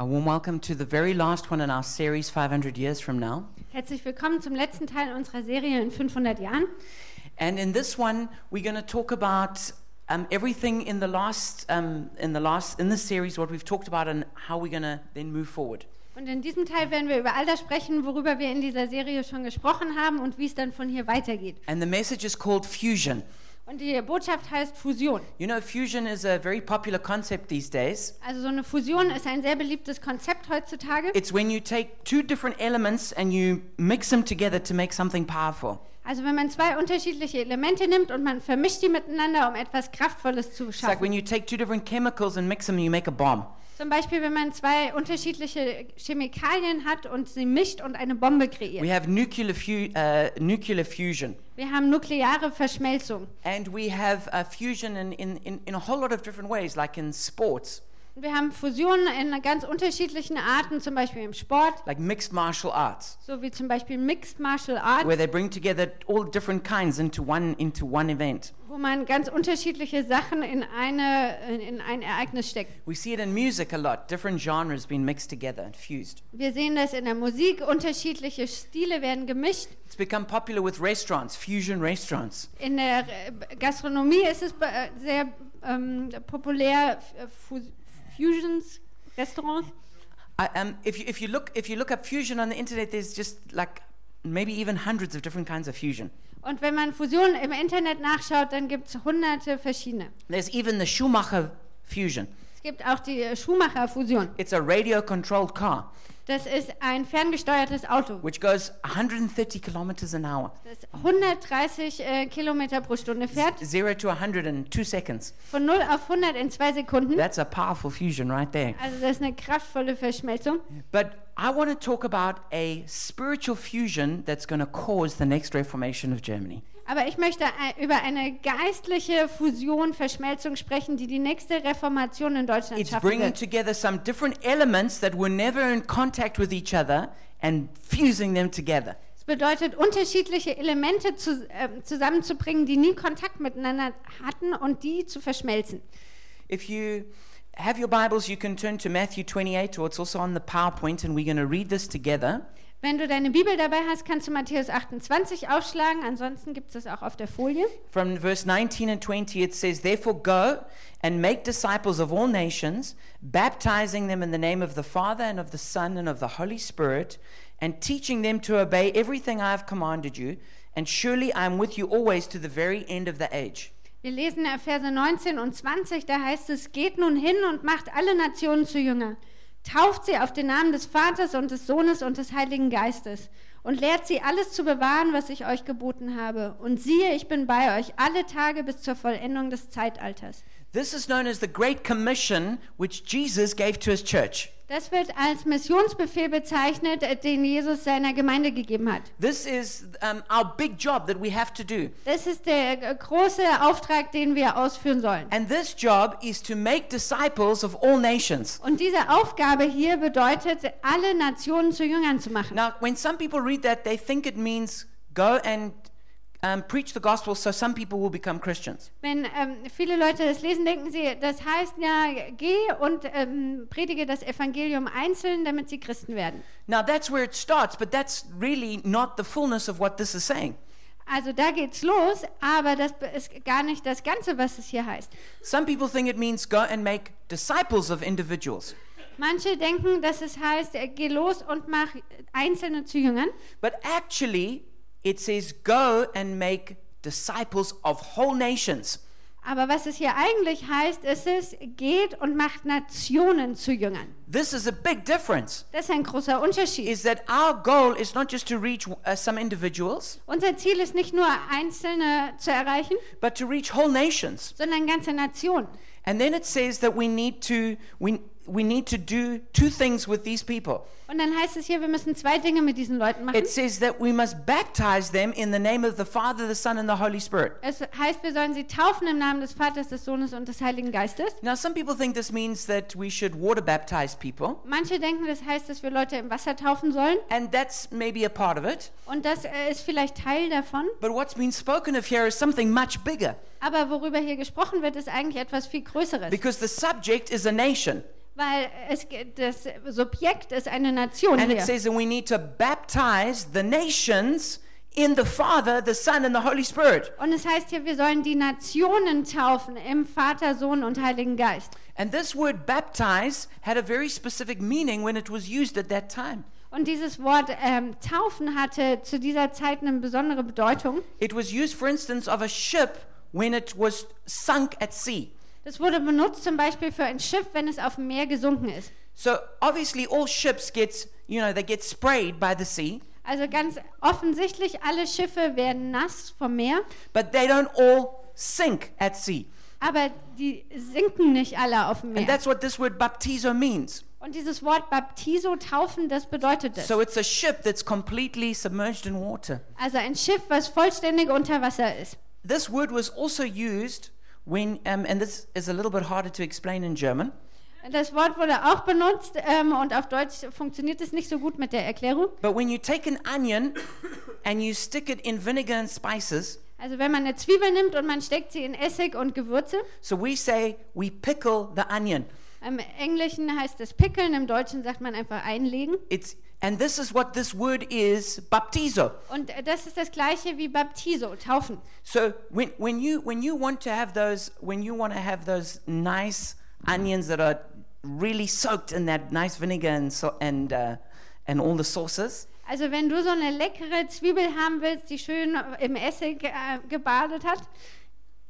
A warm welcome to the very last one in our series, 500 Years from Now. Herzlich willkommen zum letzten Teil unserer Serie in 500 Jahren. And in this one, we're going to talk about um, everything in the last, um, in the last, in this series, what we've talked about, and how we're going to then move forward. Und in diesem Teil werden wir über all das sprechen, worüber wir in dieser Serie schon gesprochen haben und wie es dann von hier weitergeht. And the message is called fusion. Und die Botschaft heißt Fusion. You know, fusion is a very popular concept these days. Also so eine Fusion ist ein sehr beliebtes Konzept heutzutage. It's when you take two different elements and you mix them together to make something powerful. Also wenn man zwei unterschiedliche Elemente nimmt und man vermischt die miteinander, um etwas Kraftvolles zu It's like when schaffen. you take two different chemicals and mix them, you make a bomb. Zum Beispiel, wenn man zwei unterschiedliche Chemikalien hat und sie mischt und eine Bombe We kreiert. have nuclear, fu- uh, nuclear fusion. Wir haben nukleare Verschmelzung. And we have uh, fusion in, in, in a whole lot of different ways, like in sports, Wir haben Fusionen in ganz unterschiedlichen Arten, zum Beispiel im Sport, like mixed martial arts, so wie zum Beispiel Mixed Martial Arts, where they bring together all different kinds into one, into one event. wo man ganz unterschiedliche Sachen in, eine, in- in ein Ereignis steckt. We see it in music a lot, different genres being mixed together and fused. Wir sehen das in der Musik, unterschiedliche Stile werden gemischt. It's become popular with restaurants, fusion restaurants. In der Gastronomie ist es äh, sehr ähm, populär, äh, Fusions, Restaurants. I, um, if, you, if, you look, if you look up fusion on the internet, there's just like maybe even hundreds of different kinds of fusion. Und wenn man Fusionen im Internet nachschaut, dann gibt es hunderte verschiedene. There's even the Schumacher fusion. Es gibt auch die äh, Schumacher-Fusion. It's a radio controlled car Das ist ein ferngesteuertes Auto. which goes 130 kilometers an hour, das 130 äh, Kilometer pro Stunde fährt, zero to 100 in two seconds. von 0 auf 100 in zwei Sekunden. That's a powerful fusion right there. Also das ist eine kraftvolle Verschmelzung. But I want to talk about a spiritual fusion that's going to cause the next reformation of Germany. Aber ich möchte äh, über eine geistliche Fusion, Verschmelzung sprechen, die die nächste Reformation in Deutschland It's schaffen bringing wird. together some different elements that were never in contact with each other and fusing them together. Es bedeutet, unterschiedliche Elemente zu, äh, zusammenzubringen, die nie Kontakt miteinander hatten und die zu verschmelzen. If you have your Bibles, you can turn to Matthew 28, or it's also on the PowerPoint, and we're going to read this together. Wenn du deine Bibel dabei hast, kannst du Matthäus 28 aufschlagen. Ansonsten gibt es das auch auf der Folie. From verse 19 and 20, it says, Therefore go and make disciples of all nations, baptizing them in the name of the Father and of the Son and of the Holy Spirit, and teaching them to obey everything I have commanded you. And surely I am with you always to the very end of the age. Wir lesen Verse 19 und 20, da heißt es, geht nun hin und macht alle Nationen zu Jünger. Tauft sie auf den Namen des Vaters und des Sohnes und des Heiligen Geistes und lehrt sie alles zu bewahren, was ich euch geboten habe. Und siehe, ich bin bei euch alle Tage bis zur Vollendung des Zeitalters. This is known as the Great Commission, which Jesus gave to his church. Das wird als Missionsbefehl bezeichnet, äh, den Jesus seiner Gemeinde gegeben hat. This is um, our big job that we have to do. Das ist der äh, große Auftrag, den wir ausführen sollen. And this job is to make disciples of all nations. Und diese Aufgabe hier bedeutet, alle Nationen zu Jüngern zu machen. Now, when some people read that, they think it means go and um, preach the gospel so some people will become Christians. Wenn ähm, viele Leute das lesen, denken sie, das heißt ja, geh und ähm, predige das Evangelium einzeln, damit sie Christen werden. Now, that's where it starts, but that's really not the fullness of what this is saying. Also da geht's los, aber das ist gar nicht das Ganze, was es hier heißt. Some people think it means go and make disciples of individuals. Manche denken, dass es heißt, äh, geh los und mach Einzelne zu Jüngern. But actually, it says go and make disciples of whole nations. Aber was es hier eigentlich heißt, ist es, geht und macht Nationen zu Jüngern. This is a big difference. Das ist ein großer Unterschied. Is that our goal is not just to reach uh, some individuals, Unser Ziel ist nicht nur Einzelne zu erreichen, but to reach whole nations. sondern ganze Nationen. And then it says that we need to we we need to do two things with these people. Und dann heißt es hier, wir müssen zwei Dinge mit diesen Leuten machen. It says that we must baptize them in the name of the Father, the Son, and the Holy Spirit. Es heißt, wir sollen sie taufen im Namen des Vaters, des Sohnes und des Heiligen Geistes. Now, some people think this means that we should water baptize people, Manche denken, das heißt, dass wir Leute im Wasser taufen sollen. and that's maybe a part of it. Und das äh, ist vielleicht Teil davon. But what's been spoken of here is something much bigger Aber worüber hier gesprochen wird, ist eigentlich etwas viel Größeres. because the subject is a nation. Weil es, das Subjekt ist eine Nation And it says that we need to baptize the nations in the Father, the Son, and the Holy Spirit. Und es heißt hier, wir sollen die Nationen taufen im Vater, Sohn und Heiligen Geist. And this word baptize had a very specific meaning when it was used at that time. Und dieses Wort ähm, taufen hatte zu dieser Zeit eine besondere Bedeutung. It was used, for instance, of a ship when it was sunk at sea. Das wurde benutzt zum Beispiel für ein Schiff, wenn es auf dem Meer gesunken ist. So obviously, all ships get, you know, they get sprayed by the sea, Also ganz offensichtlich, alle Schiffe werden nass vom Meer, but they don't all sink at sea. aber die sinken nicht alle auf dem And Meer. that's what this word baptizo means. Und dieses Wort Baptiso, taufen, das bedeutet es. So it's a ship that's completely submerged in water. Also ein Schiff, was vollständig unter Wasser ist. This word was also used when, um, and this is a little bit harder to explain in German, Das Wort wurde auch benutzt ähm, und auf Deutsch funktioniert es nicht so gut mit der Erklärung. but when you take an onion and you stick it in vinegar and spices, Also wenn man eine Zwiebel nimmt und man steckt sie in Essig und Gewürze. so we say we pickle the onion. Im Englischen heißt es pickeln, im Deutschen sagt man einfach einlegen. It's, and this is what this word is, baptizo. Und das ist das gleiche wie Baptiso, taufen. So when, when, you, when you want to have those, when you want to have those nice onions that are really soaked in that nice vinegar and, so, and, uh, and all the sauces, Also wenn du so eine leckere Zwiebel haben willst, die schön im Essig äh, gebadet hat,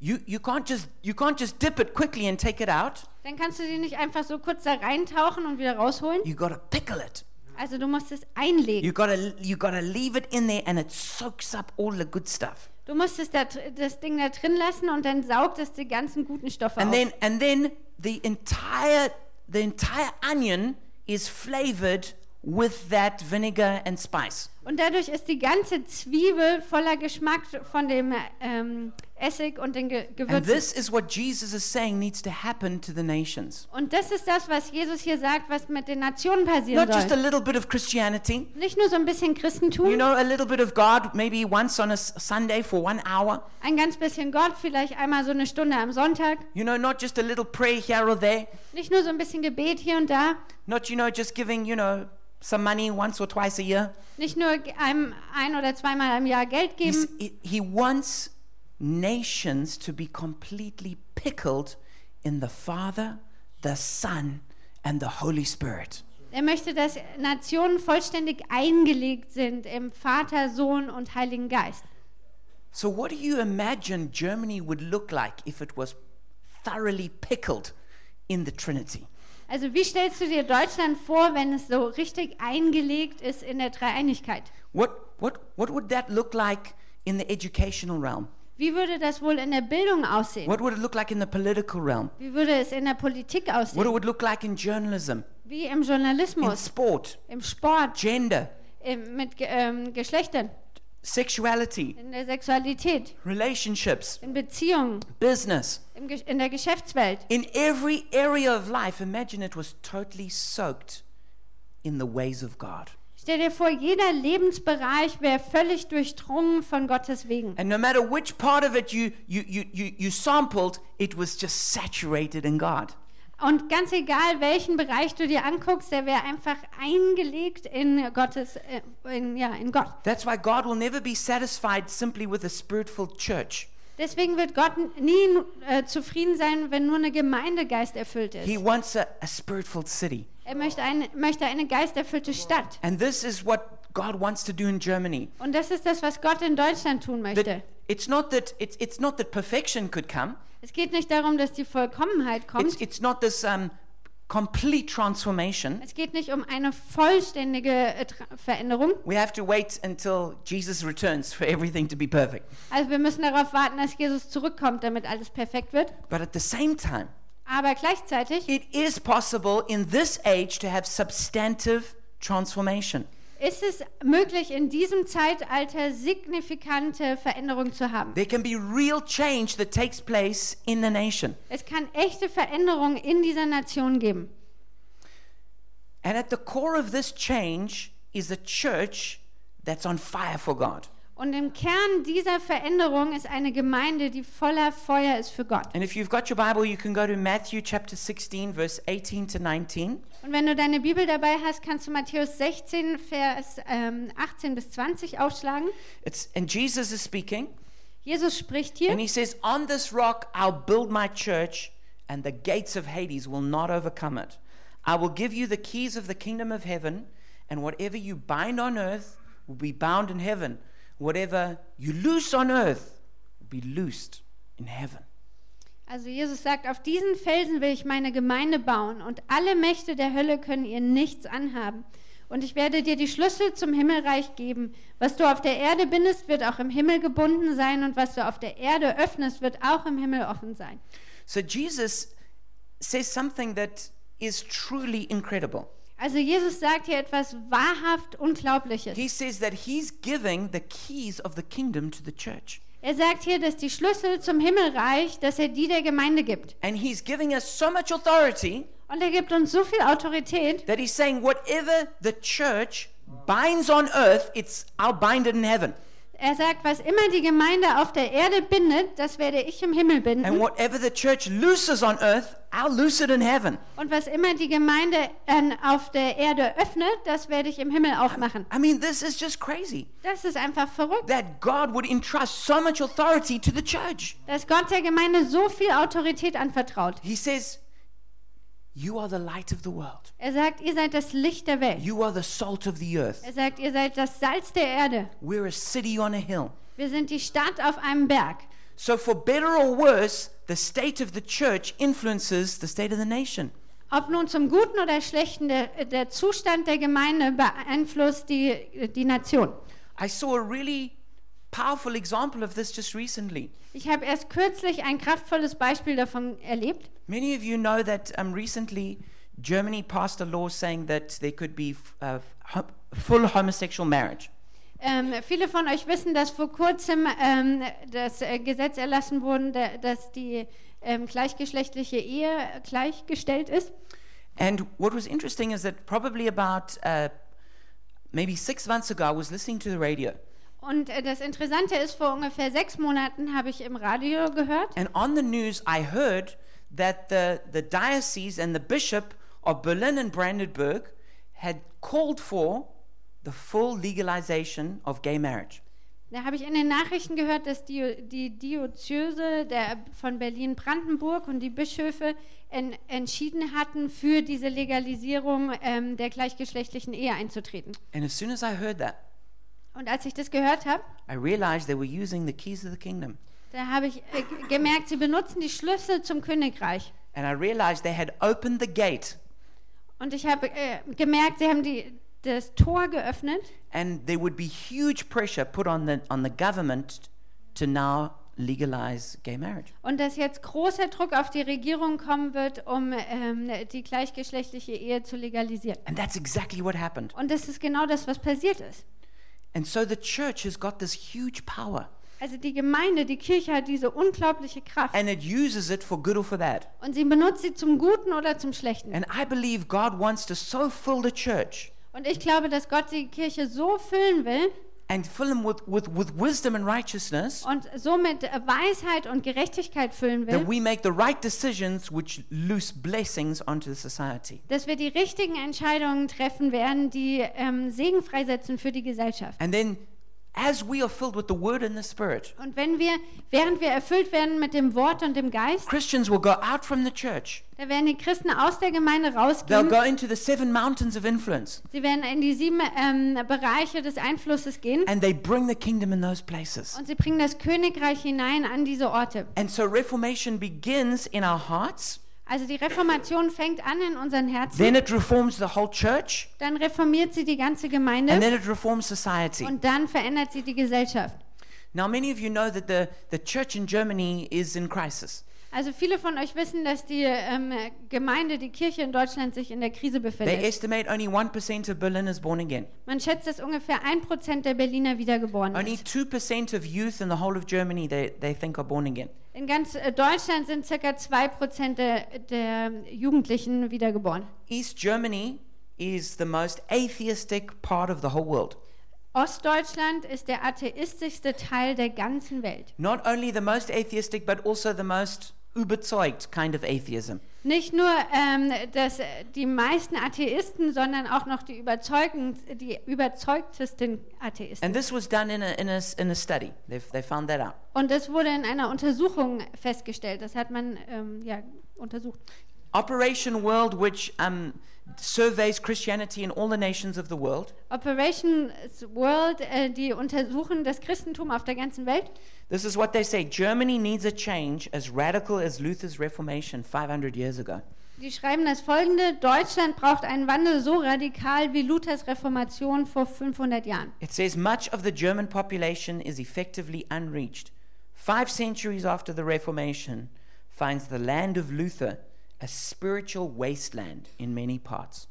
you, you, can't just, you can't just dip it quickly and take it out. Dann kannst du die nicht einfach so kurz da reintauchen und wieder rausholen. You got to pickle it. Also du musst es einlegen. You got to you got to leave it in there and it soaks up all the good stuff. Du musst es da, das Ding da drin lassen und dann saugt es die ganzen guten Stoffe And auf. then and then the entire the entire onion is flavored with that vinegar and spice. Und dadurch ist die ganze Zwiebel voller Geschmack von dem ähm, Essig und den Ge And Gewürzen. this is what Jesus is saying needs to happen to the nations. Und das ist das, was Jesus hier sagt, was mit den Nationen passieren Not just a soll. little bit of Christianity, Nicht nur so ein bisschen Christentum, you know, a little bit of God, maybe once on a Sunday for one hour. ein ganz bisschen Gott, vielleicht einmal so eine Stunde am Sonntag. You know, not just a little prayer here or there. Nicht nur so ein bisschen Gebet hier und da. Not, you know, just giving, you know, some money once or twice a year. Nicht nur einem ein oder zweimal im Jahr Geld He's, geben. he, he wants nations to be completely pickled in the Father, the Son, and the Holy Spirit. Er möchte, dass Nationen vollständig eingelegt sind im Vater, Sohn und Heiligen Geist. So, what do you imagine Germany would look like if it was thoroughly pickled in the Trinity? Also wie stellst du dir Deutschland vor, wenn es so richtig eingelegt ist in der Dreieinigkeit? What, what, what would that look like in the educational realm? Wie würde das wohl in der Bildung aussehen? What would it look like in the political realm? Wie würde es in der Politik What it aussehen? would look like in journalism, Wie im in Journalismus, sport, im Sport, gender, im, mit ähm, Geschlechtern, sexuality, in der Sexualität, relationships, in Beziehungen, business? in der Geschäftswelt. In every area of life, imagine it was totally soaked in the ways of God. Stell dir vor, jeder Lebensbereich wäre völlig durchdrungen von Gottes Wegen. And no matter which part of it you, you, you, you, you sampled, it was just saturated in God. Und ganz egal, welchen Bereich du dir anguckst, der wäre einfach eingelegt in Gottes, äh, in, ja, in Gott. That's why God will never be satisfied simply with a spirit filled church. Deswegen wird Gott nie äh, zufrieden sein, wenn nur eine Gemeinde geisterfüllt He ist. wants a, a spirit filled city. Er möchte eine, möchte eine geisterfüllte Stadt. And this is what God wants to do in Germany. Und das ist das, was Gott in Deutschland tun möchte. That it's not that it's, it's not that perfection could come. Es geht nicht darum, dass die Vollkommenheit It's, kommt. it's not this um, complete transformation. Es geht nicht um eine vollständige äh, Veränderung. We have to wait until Jesus returns for everything to be perfect. Also wir müssen darauf warten, dass Jesus zurückkommt, damit alles perfekt wird. But at the same time, Aber gleichzeitig it is possible in this age to have substantive transformation. ist es möglich, in diesem Zeitalter signifikante Veränderungen zu haben. There can be real change that takes place in the nation. Es kann echte Veränderungen in dieser Nation geben. And at the core of this change is a church that's on fire for God. Und im Kern dieser Veränderung ist eine Gemeinde, die voller Feuer ist für Gott. And if you've got your Bible, you can go to Matthew chapter 16, verse 18 to 19. Und wenn du deine Bibel dabei hast, kannst du Matthäus 16, Vers ähm, 18 bis 20 aufschlagen. It's, and Jesus is speaking, Jesus spricht hier and he says, On this rock I'll build my church, and the gates of Hades will not overcome it. I will give you the keys of the kingdom of heaven, and whatever you bind on earth will be bound in heaven. Whatever you loose on earth will be loosed in heaven. Also Jesus sagt, auf diesen Felsen will ich meine Gemeinde bauen und alle Mächte der Hölle können ihr nichts anhaben. Und ich werde dir die Schlüssel zum Himmelreich geben. Was du auf der Erde bindest, wird auch im Himmel gebunden sein und was du auf der Erde öffnest, wird auch im Himmel offen sein. So Jesus says something that is truly incredible. Also Jesus sagt hier etwas wahrhaft Unglaubliches. He says that he's giving the keys of the kingdom to the church. Er sagt hier, dass die Schlüssel zum Himmelreich, dass er die der Gemeinde gibt. And he's giving us so much authority Und er gibt uns so viel Autorität, that he's saying, whatever the church binds on earth, it's I'll bind it in heaven. Er sagt, was immer die Gemeinde auf der Erde bindet, das werde ich im Himmel And binden. whatever the church looses on earth, I'll loose it in heaven. Und was immer die Gemeinde äh, auf der Erde öffnet, das werde ich im Himmel auch machen. I mean, this is just crazy. Das ist einfach verrückt, That God would entrust so much authority to the church. dass Gott der Gemeinde so viel Autorität anvertraut. He says, You are the light of the world. Er sagt, ihr seid das Licht der Welt. You are the salt of the earth. Er sagt, ihr seid das Salz der Erde. We're a city on a hill. Wir sind die Stadt auf einem Berg. So, for better or worse, the state of the church influences the state of the nation. Ob nun zum Guten oder Schlechten, der, der Zustand der Gemeinde beeinflusst die, die Nation. I saw a really powerful example of this just recently. Ich habe erst kürzlich ein kraftvolles Beispiel davon erlebt. Many of you know that um, recently Germany passed a law saying that there could be uh, full homosexual marriage. Ähm, viele von euch wissen, dass vor kurzem ähm, das äh, Gesetz erlassen wurde, da- dass die ähm, gleichgeschlechtliche Ehe gleichgestellt ist. And what was interesting is that probably about uh, maybe six months ago, I was listening to the radio, Und äh, das Interessante ist, vor ungefähr sechs Monaten habe ich im Radio gehört, and on the news, I heard that the, the diocese and the bishop of Berlin and Brandenburg had called for the full legalization of gay marriage. da habe ich in den Nachrichten gehört, dass die, die Diözese der, von Berlin-Brandenburg und die Bischöfe en, entschieden hatten, für diese Legalisierung ähm, der gleichgeschlechtlichen Ehe einzutreten. And as soon as I heard that, Und als ich das gehört habe, I realized they were using the keys of the kingdom. da habe ich äh, gemerkt, sie benutzen die Schlüssel zum Königreich. And I realized they had opened the gate Und ich habe äh, gemerkt, sie haben die, das Tor geöffnet and there would be huge pressure put on the, on the government to now legalize gay marriage. und dass jetzt großer Druck auf die Regierung kommen wird, um ähm, die gleichgeschlechtliche Ehe zu legalisieren. And that's exactly what happened. Und das ist genau das, was passiert ist. And so the church has got this huge power Also die Gemeinde, die Kirche hat diese unglaubliche Kraft and it uses it for good or for bad. und sie benutzt sie zum Guten oder zum Schlechten. And I believe God wants to so fill the church Und ich glaube, dass Gott die Kirche so füllen will and fill them with, with, with wisdom and righteousness und so mit äh, Weisheit und Gerechtigkeit füllen that will, we make the right decisions which loose blessings onto the society. dass wir die richtigen Entscheidungen treffen werden, die ähm, Segen freisetzen für die Gesellschaft. And then as we are filled with the word and the spirit, Und wenn wir, während wir erfüllt werden mit dem Wort und dem Geist, Christians will go out from the church. da werden die Christen aus der Gemeinde They'll rausgehen. go into the seven mountains of influence Sie werden in die sieben ähm, Bereiche des Einflusses gehen and they bring the kingdom in those places. und sie bringen das Königreich hinein an diese Orte. And so reformation begins in our hearts, Also die Reformation fängt an in unseren Herzen, then it reforms the whole church, dann reformiert sie die ganze and Gemeinde then it reforms society. und dann verändert sie die Gesellschaft. Now, many of you know that the, the church in Germany is in crisis. Also viele von euch wissen, dass die ähm, Gemeinde, die Kirche in Deutschland sich in der Krise They befindet. estimate only 1% of Berlin is born again. Man schätzt, dass ungefähr ein Prozent der Berliner wiedergeboren Only ist. 2% of youth in the whole of Germany they, they think are born again. In ganz äh, Deutschland sind circa zwei Prozent der, der Jugendlichen wiedergeboren. East Germany is the most atheistic part of the whole world. Ostdeutschland ist der atheistischste Teil der ganzen Welt. Not only the most atheistic, but also the most überzeugt kind of atheism. Nicht nur ähm, dass, äh, die meisten Atheisten, sondern auch noch die, die überzeugtesten Atheisten. And this was done in a, in a, in a study. They, they found that out. Und das wurde in einer Untersuchung festgestellt. Das hat man ähm, ja, untersucht. Operation World, which um, surveys Christianity in all the nations of the world, Operation World, äh, die untersuchen das Christentum auf der ganzen Welt. this is what they say Germany needs a change as radical as Luther's Reformation 500 years ago. Die schreiben das folgende: Deutschland braucht einen Wandel so radikal wie Luthers Reformation vor 500 Jahren. It says much of the German population is effectively unreached. Five centuries after the Reformation finds the land of Luther a spiritual wasteland in many parts.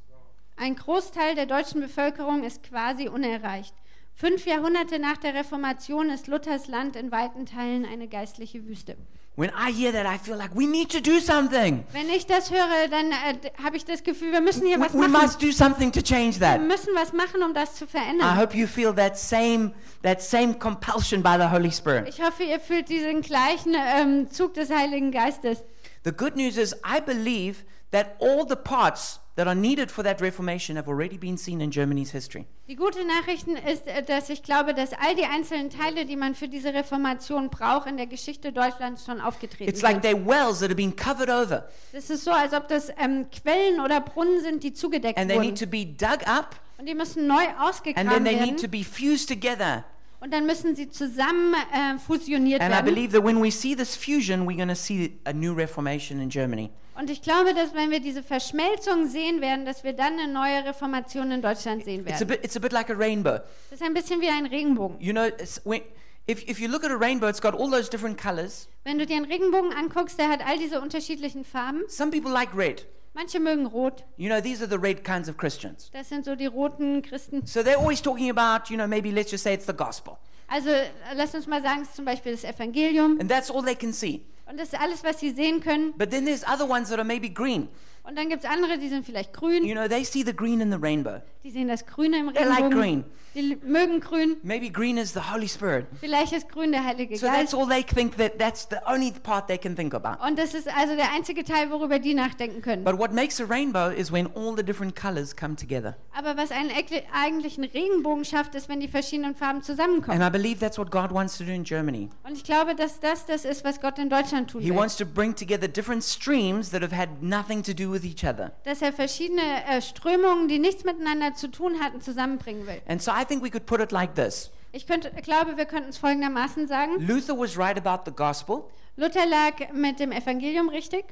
Ein Großteil der deutschen Bevölkerung ist quasi unerreicht. Fünf Jahrhunderte nach der Reformation ist Luthers Land in weiten Teilen eine geistliche Wüste. When I hear that, I feel like we need to do something. Wenn ich das höre, dann äh, habe ich das Gefühl, wir müssen hier We, was we machen. must do something to change Wir that. müssen was machen, um das zu I verändern. hope you feel that same that same compulsion by the Holy Spirit. Ich hoffe, ihr fühlt diesen gleichen ähm, Zug des Heiligen Geistes. The good news is I believe that all the parts that are needed for that reformation have already been seen in Germany's history. Die gute Nachricht ist, äh, dass ich glaube, dass all die einzelnen Teile, die man für diese Reformation braucht, in der Geschichte Deutschlands schon aufgetreten It's like sind. they're wells that have been covered over Es ist so, als ob das ähm, Quellen oder Brunnen sind, die zugedeckt and they wurden. need to be dug up Und die müssen neu and ausgegraben then they werden. need to be fused together. Und dann müssen sie zusammen äh, fusioniert And I werden. believe that when we see this fusion, we're going to see a new reformation in Germany. Und ich glaube, dass wenn wir diese Verschmelzung sehen werden, dass wir dann eine neue Reformation in Deutschland sehen It's a werden. bit, it's a bit like a rainbow. Das ist ein bisschen wie ein Regenbogen. You know, it's, when, if, if you look at a rainbow, it's got all those different colors. Wenn du dir einen Regenbogen anguckst, der hat all diese unterschiedlichen Farben. Some people like red. Manche mögen rot. You know, these are the red kinds of Christians. Das sind so die roten Christen. So they're always talking about, you know, maybe let's just say it's the gospel. Also lass uns mal sagen, es ist zum Beispiel das Evangelium. And that's all they can see. Und das ist alles, was sie sehen können. But then there's other ones that are maybe green. Und dann gibt es andere, die sind vielleicht grün. You know, they see the green in the rainbow. Die sehen das Grüne im They like Regenbogen. green. Die mögen grün. Maybe green is the Holy Spirit. Vielleicht ist grün der Heilige So that's Geist. all they think that that's the only part they can think about. Und das ist also der einzige Teil, worüber die nachdenken können. But what makes a rainbow is when all the different colors come together. Aber was einen ekle- eigentlichen Regenbogen schafft, ist, wenn die verschiedenen Farben zusammenkommen. And I believe that's what God wants to do in Germany. Und ich glaube, dass das das ist, was Gott in Deutschland tun He will. wants to bring together different streams that have had nothing to do with each other. Dass er verschiedene äh, Strömungen, die nichts miteinander zu tun hatten, zusammenbringen will. And so I think we could put it like this Ich könnte, glaube, wir könnten es folgendermaßen sagen. Luther was right about the gospel, Luther lag mit dem Evangelium richtig.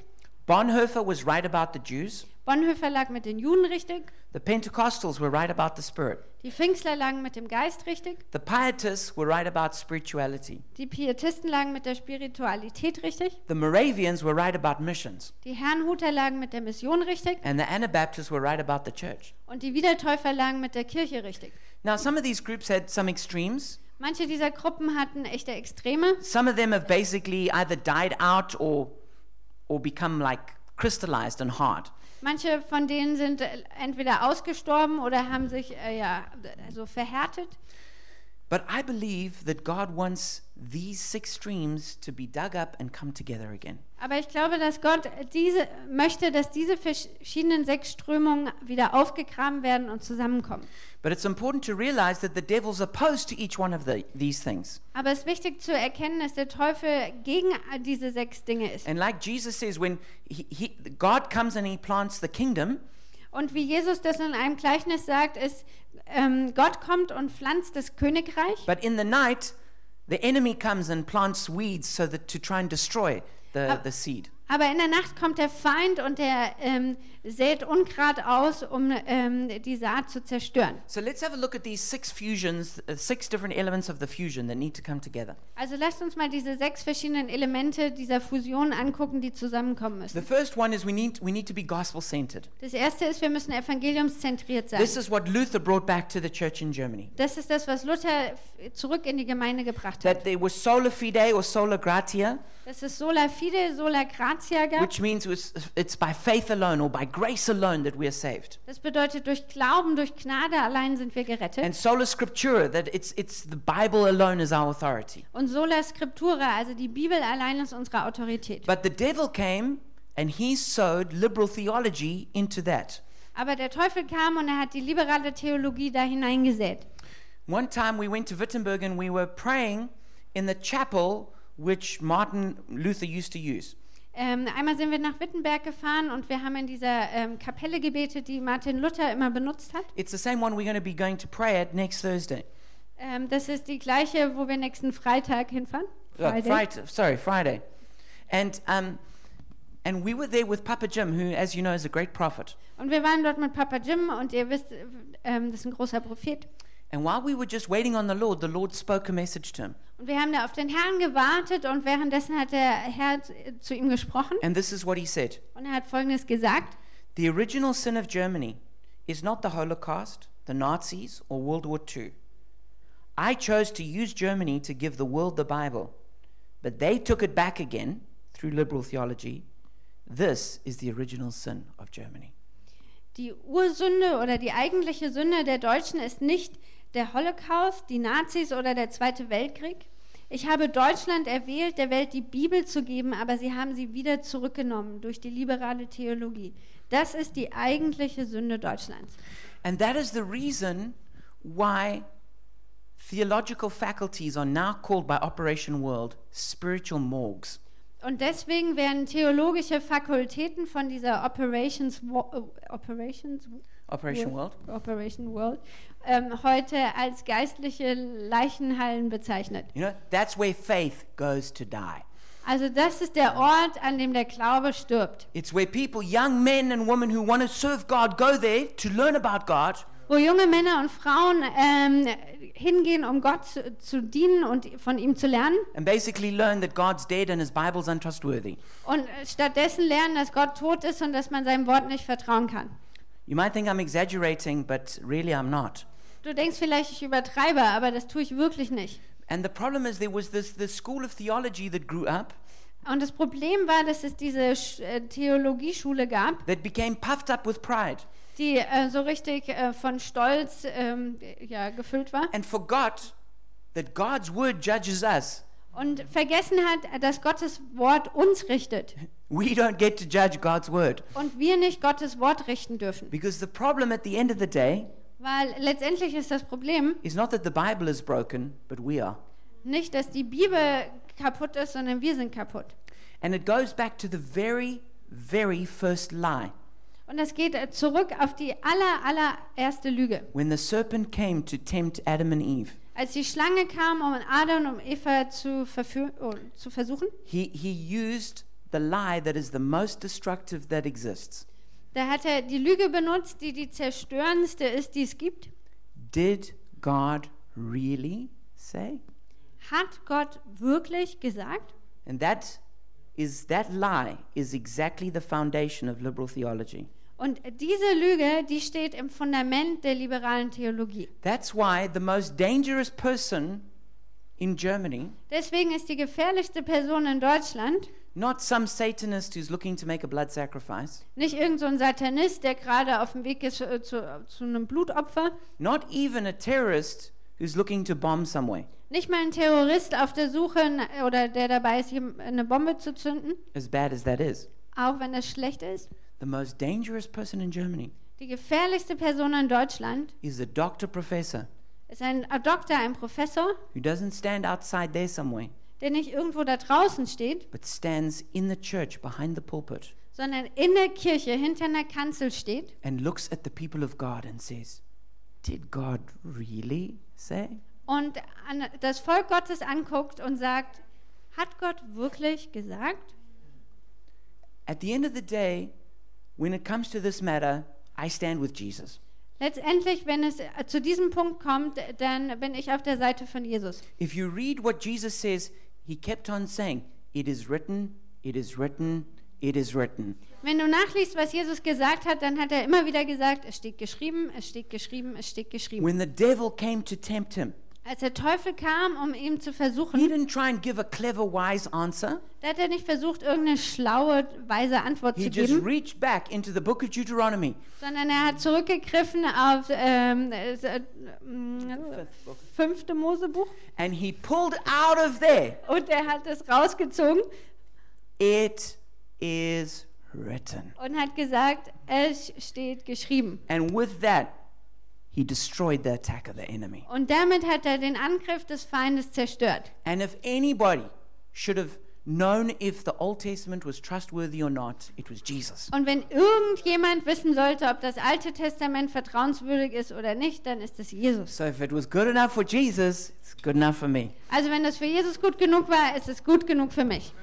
Bonhoeffer was right about the Jews, Bonhoeffer lag mit den Juden richtig. the Pentecostals were right about the Spirit, Die Pfingstler lagen mit dem Geist richtig. the Pietists were right about spirituality, Die Pietisten lagen mit der Spiritualität richtig. the Moravians were right about missions, Die Herrnhuter lagen mit der Mission richtig. and the Anabaptists were right about the church. Und die Wiedertäufer lagen mit der Kirche richtig. Now, some of these groups had some extremes. Manche dieser Gruppen hatten echte Extreme. Some of them have basically either died out or, or become like crystallized and hard. Manche von denen sind äh, entweder ausgestorben oder haben sich äh, ja, also verhärtet. But I believe that God wants these six streams to be dug up and come together again. Aber ich glaube, dass Gott diese, möchte, dass diese verschiedenen sechs Strömungen wieder aufgegraben werden und zusammenkommen. But it's important to realize that the devil's opposed to each one of the, these things. Aber es ist wichtig zu erkennen, dass der Teufel gegen diese sechs Dinge ist. And like Jesus says, when he, he, God comes and he plants the kingdom, Und wie Jesus das in einem Gleichnis sagt, ist, ähm, Gott kommt und pflanzt das Königreich. but in the night, the enemy comes and plants weeds so that to try and destroy the, the seed. Aber in der Nacht kommt der Feind und der ähm, sät Unkraut aus, um ähm, die Saat zu zerstören. So let's have a look at these six fusions, uh, six different elements of the fusion that need to come together. Also lasst uns mal diese sechs verschiedenen Elemente dieser Fusion angucken, die zusammenkommen The müssen. first one is we need, we need to be gospel centered. Das erste ist, wir müssen evangeliumszentriert sein. This is what Luther brought back to the church in Germany. Das ist das, was Luther zurück in die Gemeinde gebracht hat. That there was sola fide or sola gratia, dass es sola fide, sola gratia gab. which means it's, it's by faith alone or by grace alone that we are saved. Das bedeutet, durch Glauben, durch Gnade allein sind wir gerettet. And sola scriptura, that it's, it's the Bible alone is our authority. Und sola scriptura, also die Bibel allein ist unsere Autorität. But the devil came and he sowed liberal theology into that. Aber der Teufel kam und er hat die liberale Theologie da hineingesät. One time we went to Wittenberg and we were praying in the chapel which Martin Luther used to use. Ähm, einmal sind wir nach Wittenberg gefahren und wir haben in dieser ähm, Kapelle gebetet, die Martin Luther immer benutzt hat. It's the same one we're going to be going to pray at next Thursday. Ähm, das ist die gleiche, wo wir nächsten Freitag hinfahren. Uh, Friday. Friday, sorry, Friday. And, um, and we were there with Papa Jim, who, as you know, is a great prophet. Und wir waren dort mit Papa Jim und ihr wisst, ähm, das ist ein großer Prophet. And while we were just waiting on the Lord, the Lord spoke a message to him. Und wir haben da auf den Herrn gewartet und währenddessen hat der Herr zu- ihm gesprochen And this is what he said und er hat Folgendes gesagt. The original sin of Germany is not the Holocaust, the Nazis, or World War II. I chose to use Germany to give the world the Bible, but they took it back again through liberal theology. This is the original sin of Germany. Die Ursünde oder die eigentliche Sünde der Deutschen ist nicht der Holocaust, die Nazis oder der Zweite Weltkrieg. Ich habe Deutschland erwählt, der Welt die Bibel zu geben, aber sie haben sie wieder zurückgenommen durch die liberale Theologie. Das ist die eigentliche Sünde Deutschlands. And that is the reason why theological faculties are now called by Operation World spiritual morgues. Und deswegen werden theologische Fakultäten von dieser Operations, Operations, Operation World? Operation World ähm, heute als geistliche Leichenhallen bezeichnet. You know, that's where faith goes to die. Also das ist der Ort, an dem der Glaube stirbt. It's where people, young men and women who want to serve God, go there to learn about God, Wo junge Männer und Frauen ähm, hingehen, um Gott zu, zu dienen und von ihm zu lernen and basically learn that God's dead and his Bible's untrustworthy. und äh, stattdessen lernen, dass Gott tot ist und dass man seinem Wort nicht vertrauen kann. You might think I'm exaggerating, but really I'm not. Du denkst vielleicht, ich übertreibe, aber das tue ich wirklich nicht. And the problem is, there was this, this school of theology that grew up Und das Problem war, dass es diese äh, Theologieschule gab, that became puffed up with pride die äh, so richtig äh, von Stolz ähm, ja, gefüllt war and forgot that God's word judges us. Und vergessen hat, dass Gottes Wort uns richtet We don't get to judge God's word. und wir nicht Gottes Wort richten dürfen. Because the problem at the end of the day Weil letztendlich ist das Problem is not that the Bible is broken, but we are. nicht, dass die Bibel kaputt ist, sondern wir sind kaputt. And it goes back to the very, very first lie. Und das geht äh, zurück auf die aller, allererste Lüge. When the serpent came to tempt Adam and Eve, Als die Schlange kam, um Adam und Eva zu, oh, zu versuchen, he, he used the lie that is the most destructive that exists. da hat er die Lüge benutzt, die die zerstörendste ist, die es gibt. Did God really say? Hat Gott wirklich gesagt? And that is that lie is exactly the foundation of liberal theology. Und diese Lüge, die steht im Fundament der liberalen Theologie. That's why the most dangerous person in Germany, Deswegen ist die gefährlichste Person in Deutschland not some Satanist who's looking to make a blood sacrifice, nicht irgend so ein Satanist, der gerade auf dem Weg ist äh, zu, zu einem Blutopfer, not even a terrorist who's looking to bomb somewhere, nicht mal ein Terrorist auf der Suche oder der dabei ist, eine Bombe zu zünden, as bad as that is. auch wenn das schlecht ist. The most dangerous person in Germany Die gefährlichste Person in Deutschland is a doctor professor ist ein Doktor, ein Professor, who doesn't stand outside there somewhere, der nicht irgendwo da draußen steht, but stands in the church behind the pulpit sondern in der Kirche hinter einer Kanzel steht and looks at the people of God and says, Did God really say? und an das Volk Gottes anguckt und sagt, hat Gott wirklich gesagt? At the end of the day, when it comes to this matter, I stand with Jesus. Letztendlich, wenn es äh, zu diesem Punkt kommt, dann bin ich auf der Seite von Jesus. If you read what Jesus says, he kept on saying, It is written, it is written, it is written. Wenn du nachliest, was Jesus gesagt hat, dann hat er immer wieder gesagt, es steht geschrieben, es steht geschrieben, es steht geschrieben. When the devil came to tempt him, Als der Teufel kam, um ihn zu he versuchen, didn't try and give a clever, wise answer. da hat er nicht versucht, irgendeine schlaue, weise Antwort He zu just geben, reached back into the book of Deuteronomy. sondern er hat zurückgegriffen auf ähm, äh, äh, fünfte Mosebuch And he pulled out of there, und er hat es rausgezogen it is written. und hat gesagt, es steht geschrieben. And with that, he destroyed the attack of the enemy. Und damit hat er den Angriff des Feindes zerstört. And if anybody should have known if the Old Testament was trustworthy or not, it was Jesus. Und wenn irgendjemand wissen sollte, ob das Alte Testament vertrauenswürdig ist oder nicht, dann ist es Jesus. So if it was good enough for Jesus, it's good enough for me. Also wenn das für Jesus gut genug war, ist es gut genug für mich.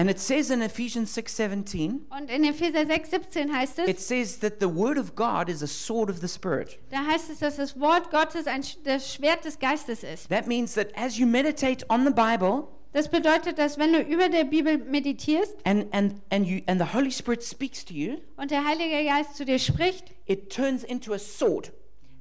And it says in Ephesians 6:17, Und in Epheser 6, 17 heißt it es, says that the word of God is a sword of the spirit. da heißt es, dass das Wort Gottes ein, das Schwert des Geistes ist. That means that as you meditate on the Bible Das bedeutet, dass wenn du über der Bibel meditierst and and and you and the Holy Spirit speaks to you, und der Heilige Geist zu dir spricht, it turns into a sword.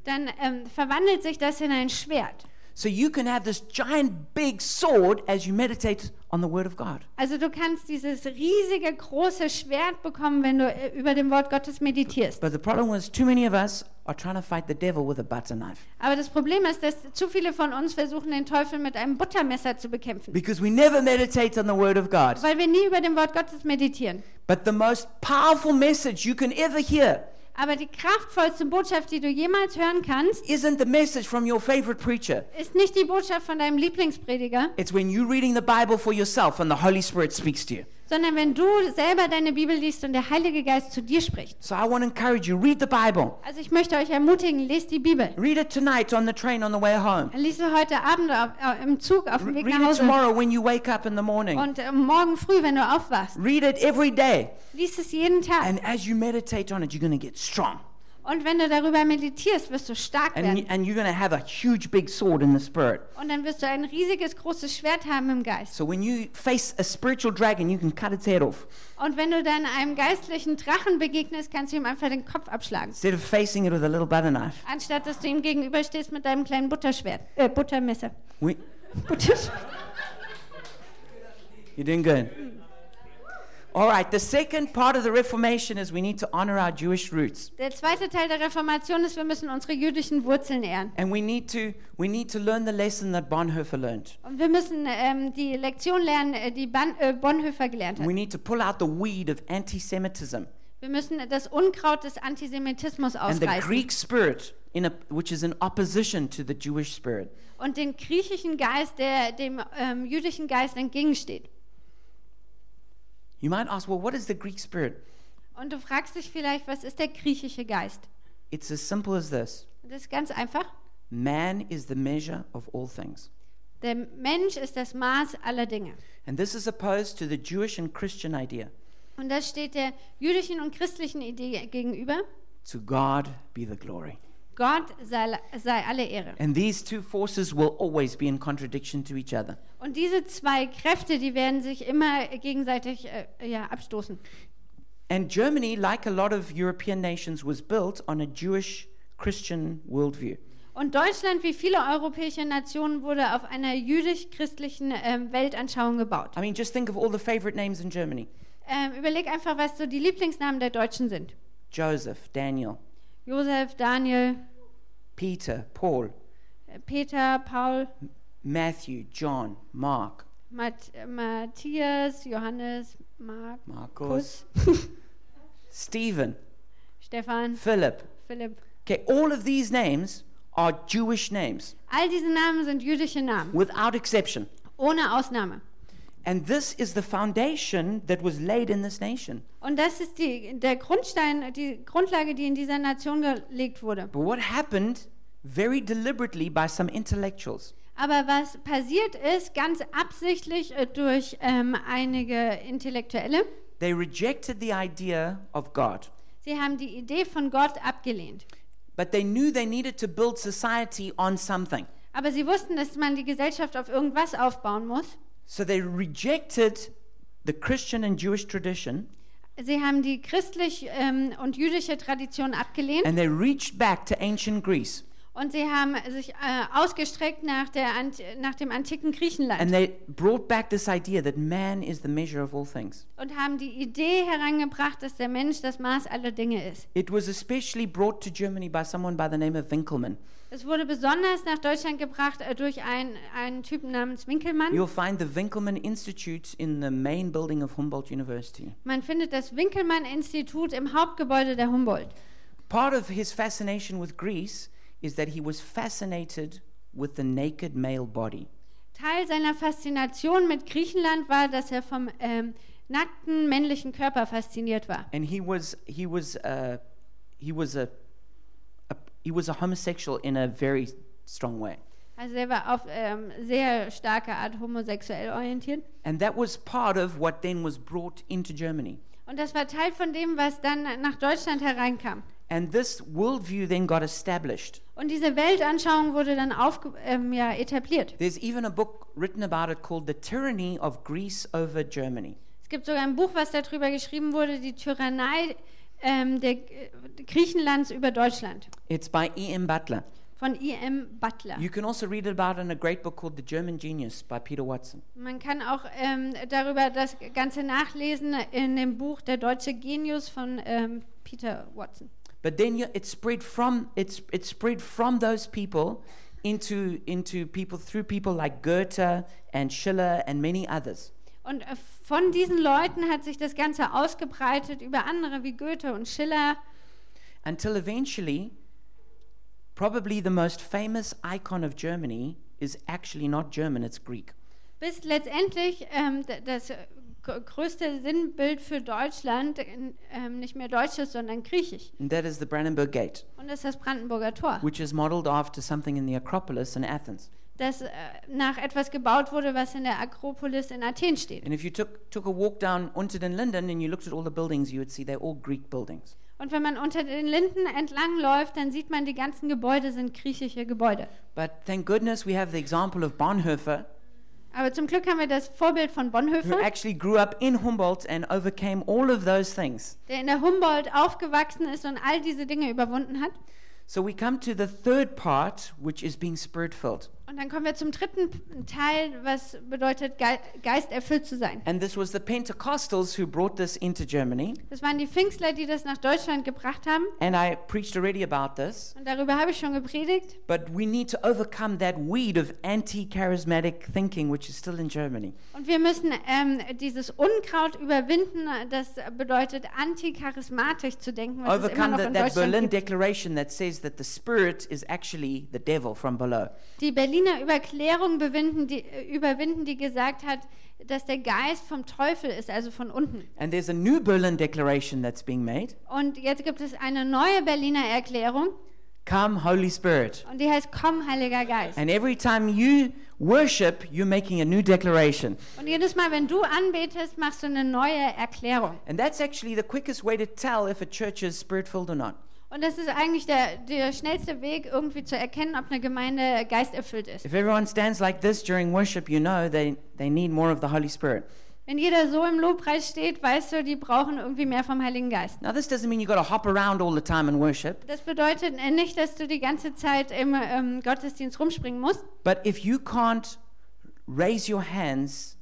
dann ähm, verwandelt sich das in ein Schwert. So you can have this giant big sword as you meditate on the word of God. Also du kannst dieses riesige, große Schwert bekommen, wenn du äh, über dem Wort Gottes meditierst. But the problem was too many of us are trying to fight the devil with a butter knife Aber das Problem ist, dass zu viele von uns versuchen, den Teufel mit einem Buttermesser zu bekämpfen. because we never meditate on the word of God. Weil wir nie über dem Wort Gottes meditieren. But the most powerful message you can ever hear Aber die kraftvollste Botschaft, die du jemals hören kannst, isn't the message from your favorite preacher. ist nicht die Botschaft von deinem Lieblingsprediger, It's when you're reading the Bible for yourself and the Holy Spirit speaks to you. Sondern wenn du selber deine Bibel liest und der Heilige Geist zu dir spricht. So I want to encourage you read the Bible. Also ich möchte euch ermutigen, lest die Bibel. Read it tonight on the train on the way home. Lies heute Abend auf, äh, im Zug auf dem Weg Read nach it Hause tomorrow when you wake up in the morning. und äh, morgen früh, wenn du aufwachst. Read it every day. Lies es jeden Tag. And as you meditate on it, you're going to get strong. Und wenn du darüber meditierst, wirst du stark And, werden. and you're going to have a huge big sword in the spirit. Und dann wirst du ein riesiges, großes Schwert haben im Geist. So when you face a spiritual dragon, you can cut its head off Und wenn du dann einem geistlichen Drachen begegnest, kannst du ihm einfach den Kopf abschlagen. instead of facing it with a little butter knife. Anstatt dass du ihm gegenüberstehst mit deinem kleinen Butterschwert, äh, Buttermesser. We, Butterschwert. you're doing good. All right, the second part of the Reformation is we need to honor our Jewish roots. Der zweite Teil der Reformation ist, wir müssen unsere jüdischen Wurzeln ehren. And we need to, we need to learn the lesson that Bonhoeffer learned. Und wir müssen ähm, die Lektion lernen, äh, die Ban äh, Bonhoeffer gelernt hat. We need to pull out the weed of anti Semitism Wir müssen das Unkraut des Antisemitismus and the ausreißen Greek spirit, in a, which is in opposition to the Jewish spirit. und den griechischen Geist, der dem ähm, jüdischen Geist entgegensteht. You might ask, well, what is the Greek spirit? Und du fragst dich vielleicht, was ist der griechische Geist? It's as simple as this Das ist ganz einfach. man is the measure of all things. Der Mensch ist das Maß aller Dinge. And this is opposed to the Jewish and Christian idea. Und das steht der jüdischen und christlichen Idee gegenüber. To God be the glory. Gott sei, sei alle Ehre. And these two forces will always be in contradiction to each other. Und diese zwei Kräfte, die werden sich immer gegenseitig äh, ja, abstoßen. And Germany, like a lot of European nations, was built on a Jewish Christian worldview. Und Deutschland, wie viele europäische Nationen, wurde auf einer jüdisch-christlichen ähm, Weltanschauung gebaut. I mean, just think of all the favorite names in Germany Ähm, überleg einfach, was so die Lieblingsnamen der Deutschen sind. Joseph, Daniel, Josef, Daniel, Peter, Paul, Peter, Paul, Matthew, John, Mark, Mat äh, Matthias, Johannes, Markus, Marcos, Stephen, Stefan, Philip. Philipp. Okay, all of these names are Jewish names All diese Namen sind jüdische Namen, without exception. ohne Ausnahme. And this is the foundation that was laid in this nation. Und das ist die, der Grundstein, die Grundlage, die in dieser Nation gelegt wurde. But what happened very deliberately by some intellectuals Aber was passiert ist, ganz absichtlich äh, durch ähm, einige Intellektuelle, they rejected the idea of God. sie haben die Idee von Gott abgelehnt. But they knew they needed to build society on something. Aber sie wussten, dass man die Gesellschaft auf irgendwas aufbauen muss. So they rejected the Christian and Jewish tradition Sie haben die christlich ähm, und jüdische Tradition abgelehnt and they reached back to ancient Greece. Und sie haben sich äh, ausgestreckt nach, der, nach dem antiken Griechenland And they brought back this idea that man is the measure of all things. und haben die Idee herangebracht, dass der Mensch das Maß aller Dinge ist. It was especially brought to Germany by someone by the name of Winkelmann. Es wurde besonders nach Deutschland gebracht äh, durch einen, einen Typen namens Winkelmann. You'll find the Winkelmann Institute in the main building of Humboldt University. Man findet das Winkelmann-Institut im Hauptgebäude der Humboldt. Part of his fascination with Greece is that he was fascinated with the naked male body. Teil seiner Faszination mit Griechenland war, dass er vom ähm, nackten männlichen Körper fasziniert war. And he was he was uh, he was a he was a homosexual in a very strong way. Also er war auf ähm, sehr starke Art homosexuell orientiert. And that was part of what then was brought into Germany. Und das war Teil von dem, was dann nach Deutschland hereinkam. And this worldview then got established. Und diese Weltanschauung wurde dann aufge ähm, ja, etabliert. There's even a book written about it called The Tyranny of Greece over Germany. Es gibt sogar ein Buch, was darüber geschrieben wurde, die Tyrannei ähm, der, äh, Griechenlands über Deutschland It's by E.M. Butler. von I.M. Butler. You can also read about it in a great book called The German Genius by Peter Watson. Man kann auch ähm, darüber das Ganze nachlesen in dem Buch Der deutsche Genius von ähm, Peter Watson. But then you, it spread from it's it spread from those people into into people through people like Goethe and Schiller and many others. Und äh, von diesen Leuten hat sich das Ganze ausgebreitet über andere wie Goethe und Schiller, Until eventually, probably the most famous icon of Germany is actually not German, it's Greek. bis letztendlich ähm, das äh, größte Sinnbild für Deutschland ähm, nicht mehr Deutsch ist, sondern Griechisch. And that is the Brandenburg Gate, Und das ist das Brandenburger Tor, which is modeled after something in the Acropolis in Athens. Das äh, nach etwas gebaut wurde, was in der Akropolis in Athen steht. And if you took, took a walk down Unter den Linden and you looked at all the buildings, you would see they're all Greek buildings. Und wenn man unter den Linden entlang läuft, dann sieht man, die ganzen Gebäude sind griechische Gebäude. But thank goodness we have the example of Bonhoeffer, Aber zum Glück haben wir das Vorbild von who Bonhoeffer, actually grew up in Humboldt and overcame all of those things. der in der Humboldt aufgewachsen ist und all diese Dinge überwunden hat. So we come to the third part, which is being spirit filled. Und dann kommen wir zum dritten Teil, was bedeutet, Ge geisterfüllt zu sein. And this was the Pentecostals who brought this into Germany. Das waren die Pfingstler, die das nach Deutschland gebracht haben. And I preached already about this. Und darüber habe ich schon gepredigt. But we need to overcome that weed of anti charismatic thinking, which is still in Germany. Und wir müssen ähm, dieses Unkraut überwinden, das bedeutet anticharismatisch zu denken, was es immer Overcome noch the, in that Deutschland Berlin gibt. Declaration that says that the Spirit is actually the devil from below. Die Berliner Überklärung die, äh, überwinden, die gesagt hat, dass der Geist vom Teufel ist, also von unten. And there's a new Berlin Declaration that's being made. Und jetzt gibt es eine neue Berliner Erklärung Come, Holy Spirit. und die heißt Komm, Heiliger Geist. And every time you worship, you're making a new declaration. Und jedes Mal, wenn du anbetest, machst du eine neue Erklärung. And that's actually the quickest way to tell if a church is spirit filled or not. Und das ist eigentlich der, der schnellste Weg, irgendwie zu erkennen, ob eine Gemeinde geisterfüllt ist. If everyone stands like this during worship, you know they, they need more of the Holy Spirit. Wenn jeder so im Lobpreis steht, weißt du, die brauchen irgendwie mehr vom Heiligen Geist. Now, this doesn't mean you've got to hop around all the time and worship, Das bedeutet äh, nicht, dass du die ganze Zeit im ähm, Gottesdienst rumspringen musst. but if you can't raise your hands,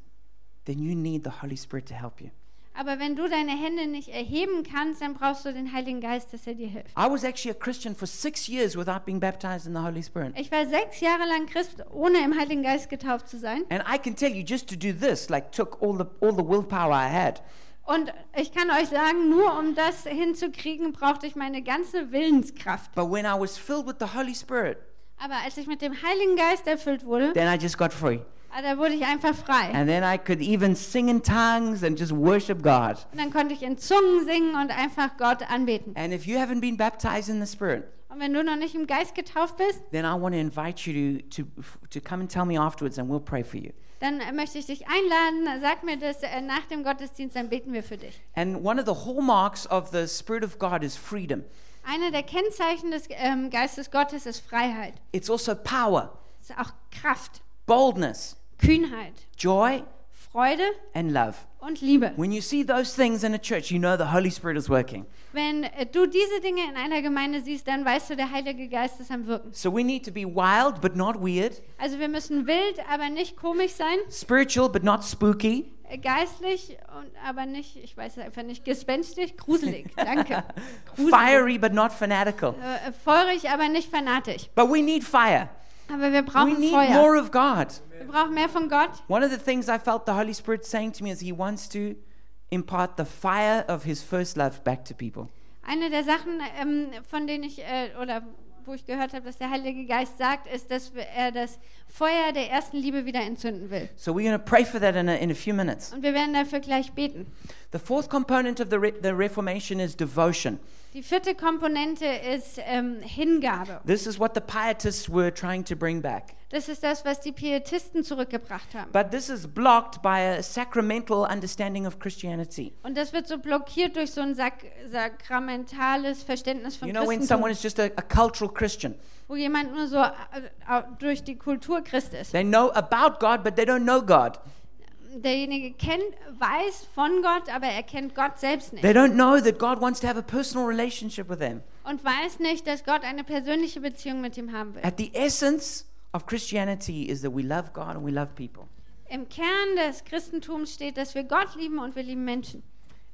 then you need the Holy Spirit to help you. Aber wenn du deine Hände nicht erheben kannst, dann brauchst du den Heiligen Geist, dass er dir hilft. I was actually a Christian for six years without being baptized in the Holy Spirit. Ich war sechs Jahre lang Christ, ohne im Heiligen Geist getauft zu sein. And I can tell you, just to do this, like, took all the, all the willpower I had. Und ich kann euch sagen, nur um das hinzukriegen, brauchte ich meine ganze Willenskraft. But when I was filled with the Holy Spirit, Aber als ich mit dem Heiligen Geist erfüllt wurde, then I just got free. Ah, da wurde ich einfach frei. And then I could even sing in tongues and just worship God. Und dann konnte ich in Zungen singen und einfach Gott anbeten. And if you haven't been baptized in the Spirit, Und wenn du noch nicht im Geist getauft bist, then I want to invite you to, to, to come and tell me afterwards and we'll pray for you. dann möchte ich dich einladen. Sag mir das äh, nach dem Gottesdienst, dann beten wir für dich. And one of the hallmarks of the Spirit of God is freedom. Eine der Kennzeichen des ähm, Geistes Gottes ist Freiheit. It's also power, Es ist auch Kraft, boldness, Kühnheit, joy, Freude and love. und Liebe. When you see those things in a church, you know the Holy Spirit is working. Wenn äh, du diese Dinge in einer Gemeinde siehst, dann weißt du, der Heilige Geist ist am Wirken. So we need to be wild but not weird, Also wir müssen wild, aber nicht komisch sein, spiritual but not spooky, äh, geistlich und aber nicht, ich weiß es einfach nicht, gespenstig, gruselig. Danke. Gruselig. fiery but not fanatical. Äh, feurig, aber nicht fanatisch. But we need fire. Aber wir We brauchen need Feuer. more of God. Wir brauchen mehr von Gott. One of the things I felt the Holy Spirit saying to me is He wants to impart the fire of His first love back to people. Eine der Sachen, ähm, von denen ich, äh, oder wo ich gehört habe, dass der Heilige Geist sagt, ist, dass er das Feuer der ersten Liebe wieder entzünden will. So we're going to pray for that in a, in a few minutes. Und wir werden dafür gleich beten. The fourth component of the, re- the Reformation is devotion. Die vierte Komponente ist ähm, Hingabe. This is what the pietists were trying to bring back. Das ist das, was die Pietisten zurückgebracht haben. But this is blocked by a sacramental understanding of Christianity. Und das wird so blockiert durch so ein sak sakramentales Verständnis von You know, when someone Christentum, is just a, a cultural Christian, wo jemand nur so äh, äh, durch die Kultur Christ ist. they know about God, but they don't know God. Derjenige kennt, weiß von Gott, aber er kennt Gott selbst nicht. They don't know that God wants to have a personal relationship with them. Und weiß nicht, dass Gott eine persönliche Beziehung mit ihm haben will. At the essence of Christianity is that we love God and we love people. Im Kern des Christentums steht, dass wir Gott lieben und wir lieben Menschen.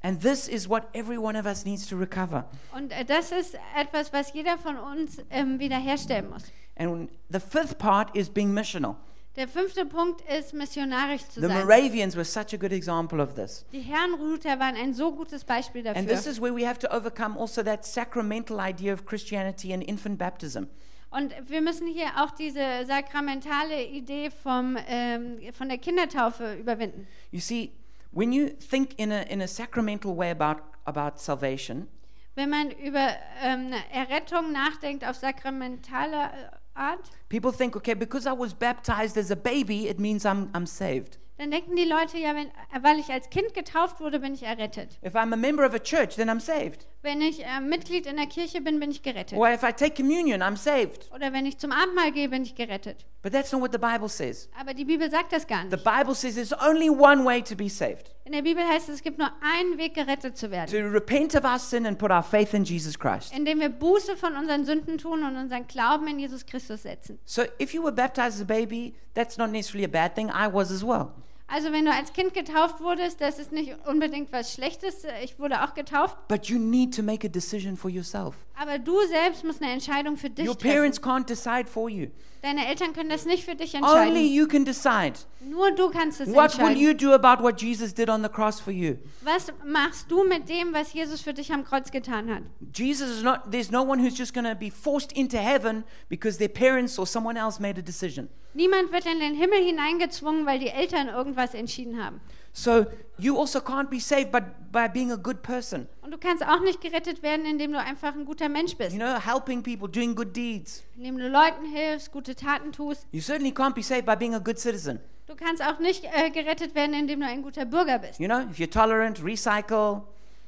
And this is what every one of us needs to recover. Und äh, das ist etwas, was jeder von uns ähm, wiederherstellen muss. And the fifth part is being missional. Der fünfte Punkt ist, missionarisch zu The sein. Moravians were such a good example of this. Die Herrenruter waren ein so gutes Beispiel And this dafür. is where we have to overcome also that sacramental idea of Christianity and infant baptism. Und wir müssen hier auch diese sakramentale Idee vom, ähm, von der Kindertaufe überwinden. You see, when you think in a, in a sacramental way about, about salvation, Wenn man über ähm, Errettung nachdenkt auf sakramentale Art, people think, okay, because I was baptized as a baby, it means I'm, I'm saved. dann denken die Leute ja, wenn, weil ich als Kind getauft wurde, bin ich errettet. If I'm a member of a church, then I'm saved. Wenn ich äh, Mitglied in der Kirche bin, bin ich gerettet. Or if I take communion, I'm saved. Oder wenn ich zum Abendmahl gehe, bin ich gerettet. But that's not what the Bible says. Aber die Bibel sagt das gar The nicht. Bible says there's only one way to be saved In der Bibel heißt es, es gibt nur einen Weg, gerettet zu werden. to repent of our sin and put our faith in Jesus Christ. Indem wir Buße von unseren Sünden tun und unseren Glauben in Jesus Christus setzen. So if you were baptized as a baby, that's not necessarily a bad thing. I was as well. Also wenn du als Kind getauft wurdest, das ist nicht unbedingt was Schlechtes. Ich wurde auch getauft. But you need to make a decision for yourself. Aber du selbst musst eine Entscheidung für dich Your treffen. parents can't decide for you. Deine Eltern können das nicht für dich Only entscheiden. you can decide. Nur du kannst es What will entscheiden. you do about what Jesus did on the cross for you? Was machst du mit dem, was Jesus für dich am Kreuz getan hat? Jesus is not, there's no one who's just going to be forced into heaven because their parents or someone else made a decision. Niemand wird in den Himmel hineingezwungen, weil die Eltern irgendwas entschieden haben. So you also can't be saved by, by being a good person. Und du kannst auch nicht gerettet werden, indem du einfach ein guter Mensch bist. You know, helping people, doing good deeds. Indem du Leuten hilfst, gute Taten tust. You certainly can't be saved by being a good citizen. Du kannst auch nicht äh, gerettet werden, indem du ein guter Bürger bist. You know, if you're tolerant, recycle,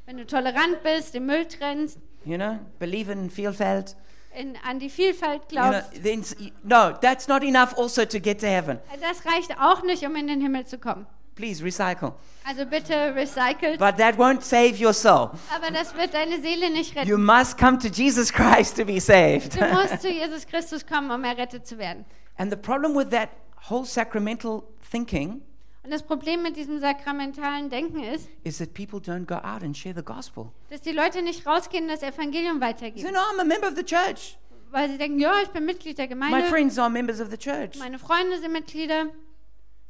Wenn du tolerant bist, den Müll trennst, you know, believe in Vielfalt. in, an die Vielfalt You know, glaubst. then, s- no, that's not enough also to get to heaven. Das reicht auch nicht, um in den Himmel zu kommen. Please recycle. Also bitte recycelt. But that won't save your soul. Aber das wird deine Seele nicht You retten. must come to Jesus Christ to be saved. Du musst zu Jesus Christus kommen, um errettet zu werden. and the problem with that whole sacramental thinking Und das Problem mit diesem sakramentalen Denken ist, is that people don't go out and share the gospel. dass die Leute nicht rausgehen und das Evangelium weitergeben. no, I'm a member of the church. Weil sie denken, ja, ich bin Mitglied der My Gemeinde, friends are members of the church. meine Freunde sind Mitglieder.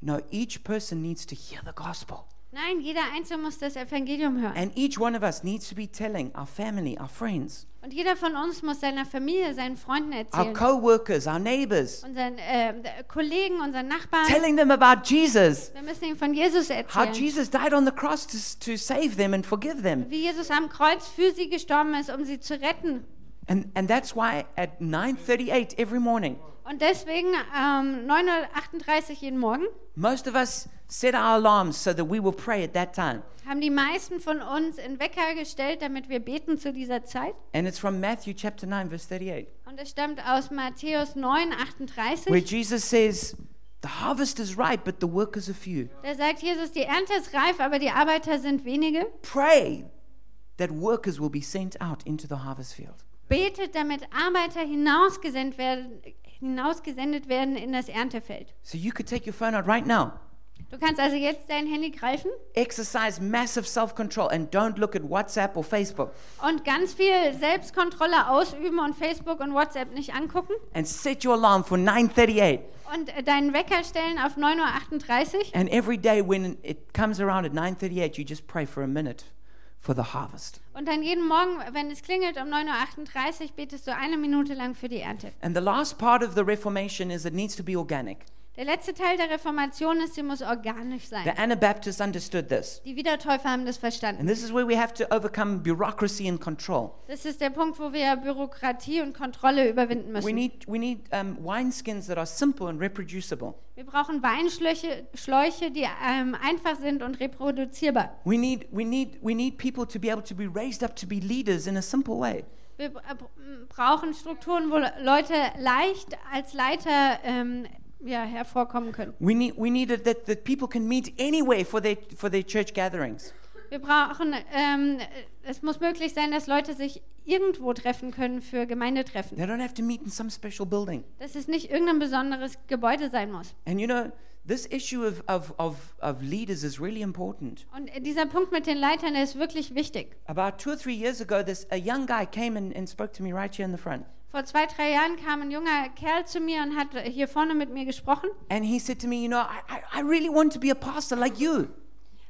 No, each person needs to hear the gospel. Nein, jeder Einzelne muss das Evangelium hören. And each one of us needs to be telling our family, our friends, Und jeder von uns muss seiner Familie, seinen Freunden our erzählen. co workers, our neighbors, Unseren äh, Kollegen, unseren Nachbarn. telling them about Jesus. Wir müssen ihnen von Jesus How erzählen. Jesus died on the cross to, to save them and forgive them. Wie Jesus am Kreuz für sie gestorben ist, um sie zu retten. And, and that's why at 9.38 every morning, Und deswegen ähm, 9.38 Uhr jeden Morgen most of us set our alarms so that we will pray at that time. haben die meisten von uns in Wecker gestellt, damit wir beten zu dieser Zeit. And it's from Matthew chapter 9, verse 38, Und es stammt aus Matthäus 9, where 38. Jesus says, The harvest is ripe, but the workers are few. Da sagt Jesus, die Ernte ist reif, aber die Arbeiter sind wenige. Pray that workers will be sent out into the harvest field. Betet, damit Arbeiter hinausgesendet werden, hinausgesendet werden in das Erntefeld. So you could take your phone out right now. Du kannst also jetzt dein Handy greifen Exercise massive self control and don't look at WhatsApp or Facebook. und ganz viel Selbstkontrolle ausüben und Facebook und WhatsApp nicht angucken And set your alarm for 9:38. und äh, deinen Wecker stellen auf 9.38 Uhr. And every day when it comes around at 9:38, you just pray for a minute for the harvest. Und dann jeden Morgen, wenn es klingelt um 9.38 Uhr, betest du eine Minute lang für die Ernte. And the last part of the Reformation is it needs to be organic. Der letzte Teil der Reformation ist, sie muss organisch The sein. Anabaptists understood this. Die Wiedertäufer haben das verstanden. And this is where we have to overcome bureaucracy and control. Das ist der Punkt, wo wir Bürokratie und Kontrolle überwinden We müssen. need, we need um, wineskins that are simple and reproducible. Wir brauchen Weinschläuche, Schläuche, die ähm, einfach sind und reproduzierbar. We need, we, need, we need people to be able to be raised up to be leaders in a simple way. Wir bra- br- brauchen Strukturen, wo Leute leicht als Leiter ähm, ja, hervorkommen können. We need, we need it that, that people can meet anywhere for their, for their church gatherings. Wir brauchen, ähm, es muss möglich sein, dass Leute sich irgendwo treffen können für Gemeindetreffen. They don't have to meet in some special building. Dass es nicht irgendein besonderes Gebäude sein muss. And you know, this issue of, of, of, of leaders is really important. Und dieser Punkt mit den Leitern, ist wirklich wichtig. About two or three years ago, this, a young guy came and, and spoke to me right here in the front. Vor zwei, drei Jahren kam ein junger Kerl zu mir und hat hier vorne mit mir gesprochen. And he said to me, You know, I, I, really want to be a pastor like you.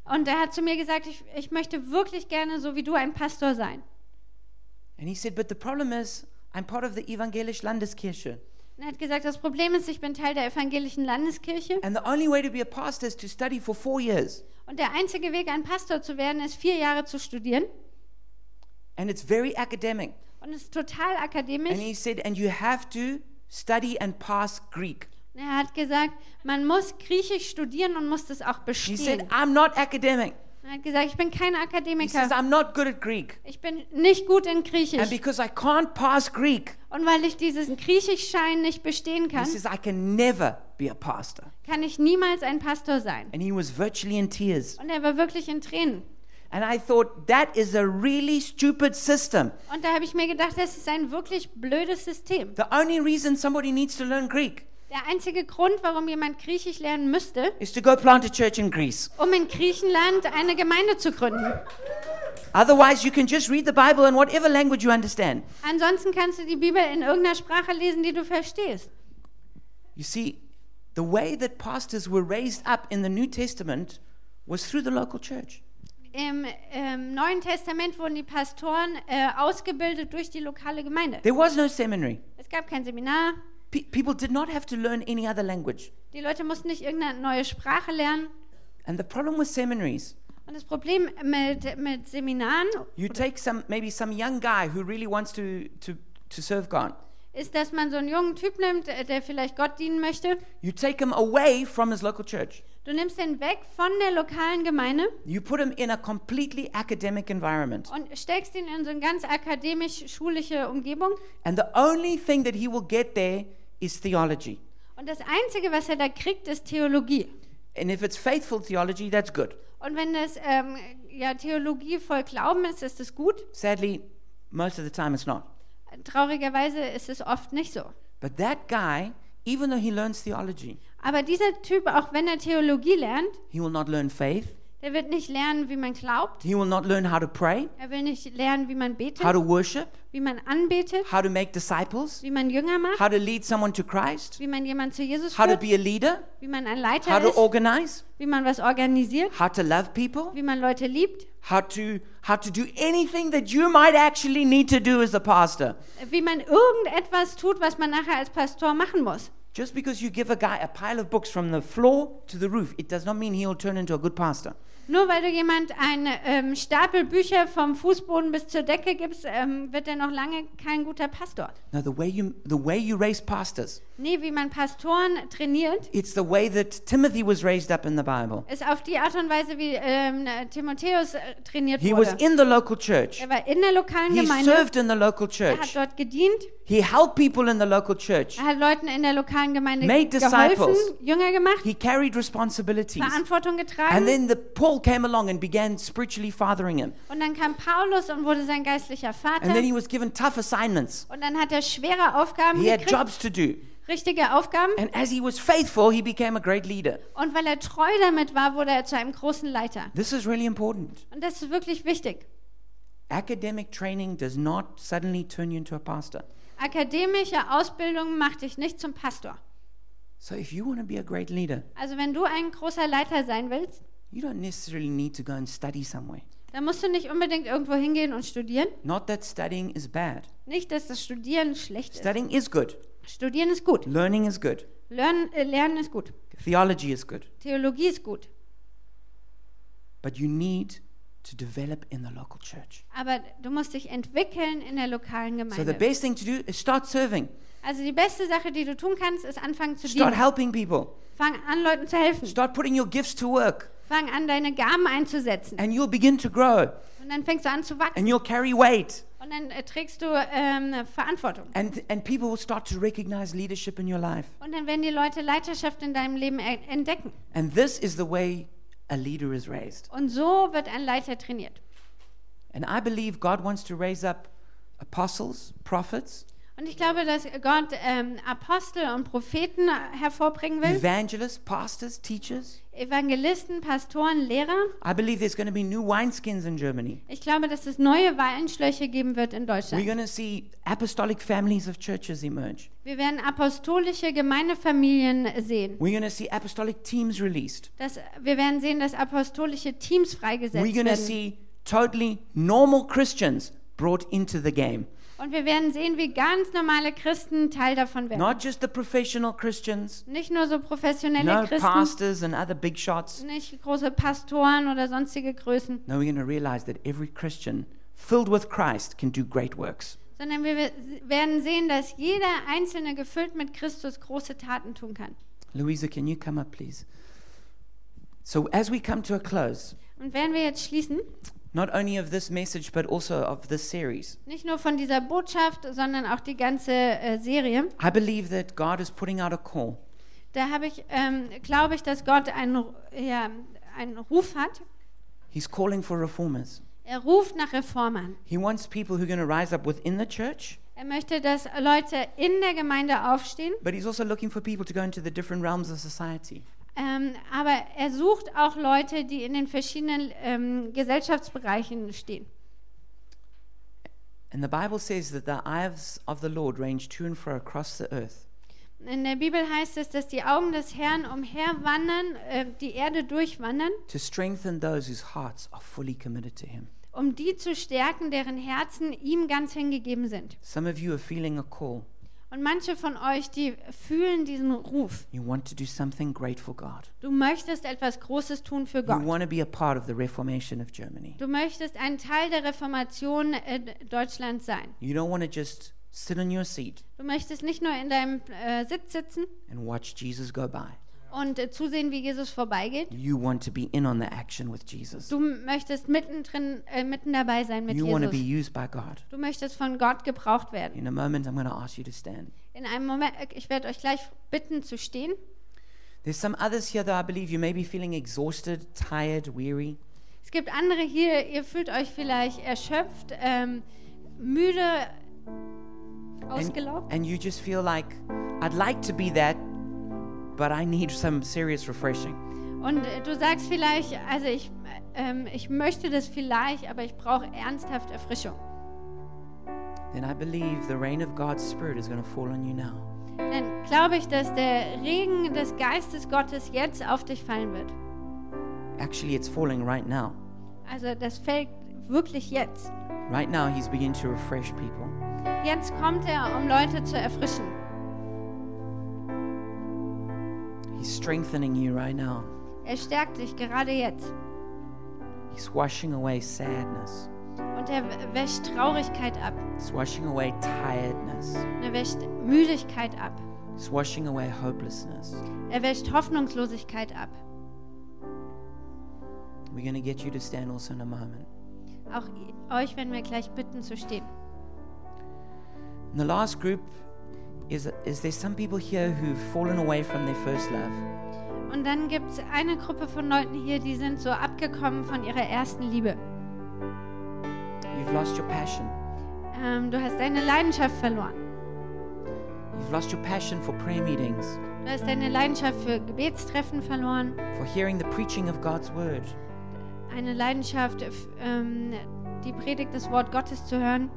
Und er hat zu mir gesagt, ich, ich möchte wirklich gerne so wie du ein Pastor sein. And he said, But the problem is, I'm part of the Evangelisch Landeskirche. Und er hat gesagt, das Problem ist, ich bin Teil der evangelischen Landeskirche And the only way to be a pastor is to study for four years. und der einzige Weg, ein Pastor zu werden, ist vier Jahre zu studieren. And it's very academic. Und es ist total And akademisch. he said, And you have to study and pass Greek. Und er hat gesagt, man muss Griechisch studieren und muss das auch He said, bestehen. I'm not academic. Er hat gesagt, ich bin kein He says, Akademiker. I'm not good at Greek. Ich bin nicht gut in And Griechisch. because I can't pass Greek, Und weil ich diesen Griechischschein nicht bestehen he kann, says, I can never be a pastor. kann ich niemals ein Pastor sein. And he was virtually in tears. Und er war wirklich in Tränen. And I thought, that is a really stupid system. Und da habe ich mir gedacht, das ist ein wirklich blödes System. The only reason somebody needs to learn Greek Der einzige Grund, warum jemand Griechisch lernen müsste, is to go plant a church in Greece. um in Griechenland eine Gemeinde zu gründen. Otherwise, you can just read the Bible in whatever language you understand. Ansonsten kannst du die Bibel in irgendeiner Sprache lesen, die du verstehst. You see, the way that pastors were raised up in the New Testament was through the local church. Im ähm, Neuen Testament wurden die Pastoren äh, ausgebildet durch die lokale Gemeinde. There was no seminary. Es gab kein Seminar. Pe- people did not have to learn any other language. Die Leute mussten nicht irgendeine neue Sprache lernen. And the problem with seminaries, Und das Problem mit, mit Seminaren you take some maybe some young guy who really wants to to to serve God. ist, dass man so einen jungen Typ nimmt, äh, der vielleicht Gott dienen möchte. You take him away from his local church. Du nimmst ihn weg von der lokalen Gemeinde You put him in a completely academic environment. und steckst ihn in so eine ganz akademisch-schulische Umgebung. And the only thing that he will get there is theology. Und das Einzige, was er da kriegt, ist Theologie. And if it's faithful theology, that's good. Und wenn das ähm, ja, Theologie voll Glauben ist, ist es gut. Sadly, most of the time it's not. Traurigerweise ist es oft nicht so. But that guy, even though he learns theology, Aber dieser Typ, auch wenn er Theologie lernt, he will not learn faith. der wird nicht lernen, wie man glaubt. He will not learn how to pray, Er will nicht lernen, wie man betet, how to worship, wie man anbetet, how to make disciples, wie man Jünger macht, how to lead someone to Christ, wie man jemand zu Jesus how to führt, be a leader, wie man ein how Leiter to ist, organize, wie man was organisiert, how to love people, wie man Leute liebt, how to how to do anything that you might actually need to do as a pastor. wie man irgendetwas tut, was man nachher als Pastor machen muss. Just because you give a guy a pile of books from the floor to the roof, it does not mean he'll turn into a good pastor. Nur weil du jemand einen ähm, Stapel Bücher vom Fußboden bis zur Decke gibst, ähm, wird er noch lange kein guter Pastor. No, the way you the way you raise pastors, Nee, wie man Pastoren trainiert, it's the way that Timothy was raised up in the Bible. ist auf die Art und Weise, wie ähm, Timotheus äh, trainiert He was wurde. in the local church. Er war in der lokalen He Gemeinde, served in the local er hat church. dort gedient, He helped people in the local church. er hat Leuten in der lokalen Gemeinde Made geholfen, disciples. Jünger gemacht, He carried responsibilities. Verantwortung And getragen. then the Paul came along and began spiritually fathering him. Und dann kam Paulus und wurde sein geistlicher Vater. And then he was given tough assignments. Und dann hat er schwere Aufgaben He had gekriegt, jobs to do. richtige Aufgaben. And as he was faithful, he became a great leader. Und weil er treu damit war, wurde er zu einem großen Leiter. This is really important. Und das ist wirklich wichtig. Academic training does not suddenly turn you into a pastor. Akademische Ausbildung macht dich nicht zum Pastor. So if you want to be a great leader, Also wenn du ein großer Leiter sein willst, you don't necessarily need to go and study somewhere. dann musst du nicht unbedingt irgendwo hingehen und studieren. Not that studying is bad. Nicht, dass das Studieren schlecht ist. Studying is good. Studieren ist gut. Learning is good. Lernen, äh, Lernen ist gut. Theology is good. Theologie ist gut. But you need to develop in the local church. Aber du musst dich entwickeln in der lokalen So the Gemeinde. best thing to do is start serving. Also die beste Sache, die du tun kannst, ist anfangen zu Start dienen. helping people. Fang an, Leuten zu helfen. Start putting your gifts to work. Fang an, deine Gaben einzusetzen. And you'll begin to grow. Und dann fängst du an zu wachsen. And you'll carry weight. Und dann äh, trägst du ähm, Verantwortung. And, and people will start to recognize leadership in your life. Und dann werden die Leute Leiterschaft in deinem Leben e- entdecken. And this is the way a leader is raised. Und so wird ein Leiter trainiert. And I believe God wants to raise up apostles, prophets, Und ich glaube, dass Gott ähm, Apostel und Propheten hervorbringen will. evangelists, pastors, teachers. Evangelisten, Pastoren, Lehrer. I believe there's going to be new wineskins in Germany. Ich glaube, dass es neue Weinschläuche geben wird in We're Deutschland. going to see apostolic families of churches emerge. Wir werden apostolische Gemeindefamilien sehen. We're going to see apostolic teams released. Das, wir werden sehen, dass apostolische Teams freigesetzt We're going to werden. see totally normal Christians brought into the game. Und wir werden sehen, wie ganz normale Christen Teil davon werden. Not just the professional Christians, Nicht nur so professionelle no Christen, pastors and other big shots. nicht große Pastoren oder sonstige Größen, No, we're going to realize that every Christian filled with Christ can do great works. sondern wir werden sehen, dass jeder Einzelne gefüllt mit Christus große Taten tun kann. Louisa, can you come up, please? So, as we come to a close, Und werden wir jetzt schließen, not only of this message, but also of this series, nicht nur von dieser Botschaft, sondern auch die ganze äh, Serie, I believe that God is putting out a call da habe ich, ähm, glaube ich, dass Gott einen, ja, einen Ruf hat. He's calling for reformers. Er ruft nach Reformern. He wants people who are going to rise up within the church, Er möchte, dass Leute in der Gemeinde aufstehen, but He's also looking for people to go into the different realms of society. Ähm, aber er sucht auch Leute, die in den verschiedenen ähm, Gesellschaftsbereichen stehen. And the Bible says that the eyes of the Lord range to and fro across the earth In der Bibel heißt es, dass die Augen des Herrn umherwandern, äh, die Erde durchwandern, to strengthen those whose hearts are fully committed to Him. um die zu stärken, deren Herzen ihm ganz hingegeben sind. Some of you are feeling a call. Und manche von euch, die fühlen diesen Ruf. You want to do something great for God. Du möchtest etwas Großes tun für You Gott. want to be a part of the reformation of Germany. Du möchtest ein Teil der Reformation Deutschlands sein. You don't want to just sit on your seat Du möchtest nicht nur in deinem äh, Sitz sitzen and watch Jesus go by. Und äh, zusehen, wie Jesus vorbeigeht. You want to be in on the action with Jesus. Du möchtest mittendrin, äh, mitten dabei sein mit You want to be Jesus. used by God. Du möchtest von Gott gebraucht werden. In a moment, I'm going to ask you to stand. In einem Moment, äh, ich werde euch gleich bitten zu stehen. There's some others here that I believe you may be feeling exhausted, tired, weary. Es gibt andere hier, ihr fühlt euch vielleicht erschöpft, ähm, müde, And, ausgelaugt. and you just feel like, I'd like to be that, but I need some serious refreshing. Und äh, du sagst vielleicht, also ich, ähm, ich möchte das vielleicht, aber ich brauche ernsthaft Erfrischung. Then I believe the rain of God's Spirit is going to fall on you now. Dann glaube ich, dass der Regen des Geistes Gottes jetzt auf dich fallen wird. Actually, it's falling right now. Also das fällt wirklich jetzt. Right now, He's beginning to refresh people. Jetzt kommt er, um Leute zu erfrischen. He's strengthening you right now. Er stärkt dich gerade jetzt. He's washing away sadness. Und er wäscht Traurigkeit ab. He's washing away tiredness. Und er wäscht Müdigkeit ab. He's washing away hopelessness. Er wäscht Hoffnungslosigkeit ab. We're going to get you to stand also in a moment. Auch euch werden wir gleich bitten zu stehen. And the last group is is there some people here who've fallen away from their first love? Und dann gibt es eine Gruppe von Leuten hier, die sind so abgekommen von ihrer ersten Liebe. You've lost your passion. Ähm, du hast deine Leidenschaft verloren. You've lost your passion for prayer meetings, Du hast deine Leidenschaft für Gebetstreffen verloren. for hearing the preaching of God's word. Eine Leidenschaft, ähm, die Predigt des Wort Gottes zu hören,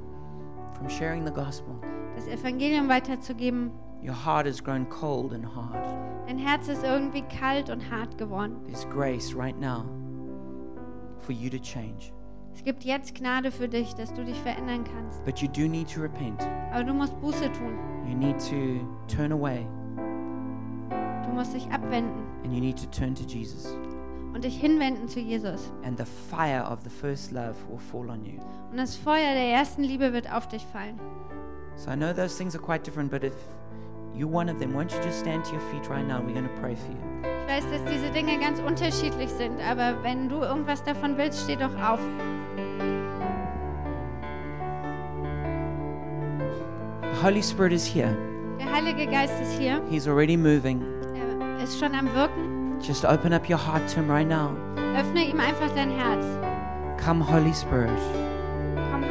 from sharing the gospel. Das Evangelium weiterzugeben. Your heart has grown cold and hard. Dein Herz ist irgendwie kalt und hart geworden. There's grace right now for you to change. Es gibt jetzt Gnade für dich, dass du dich verändern kannst. But you do need to repent. Aber du musst Buße tun. You need to turn away Du musst dich abwenden and you need to turn to Jesus. und dich hinwenden zu Jesus. And the fire of the first love will fall on you. Und das Feuer der ersten Liebe wird auf dich fallen. So I know those things are quite different, but if you're one of them, won't you just stand to your feet right now? We're going to pray for you. Ich weiß, dass diese Dinge ganz unterschiedlich sind, aber wenn du irgendwas davon willst, steh doch auf. The Holy Spirit is here. Der Heilige Geist ist hier. He's already moving. Er ist schon am Wirken. Just open up your heart to Him right now. Öffne ihm einfach dein Herz. Come, Holy Spirit.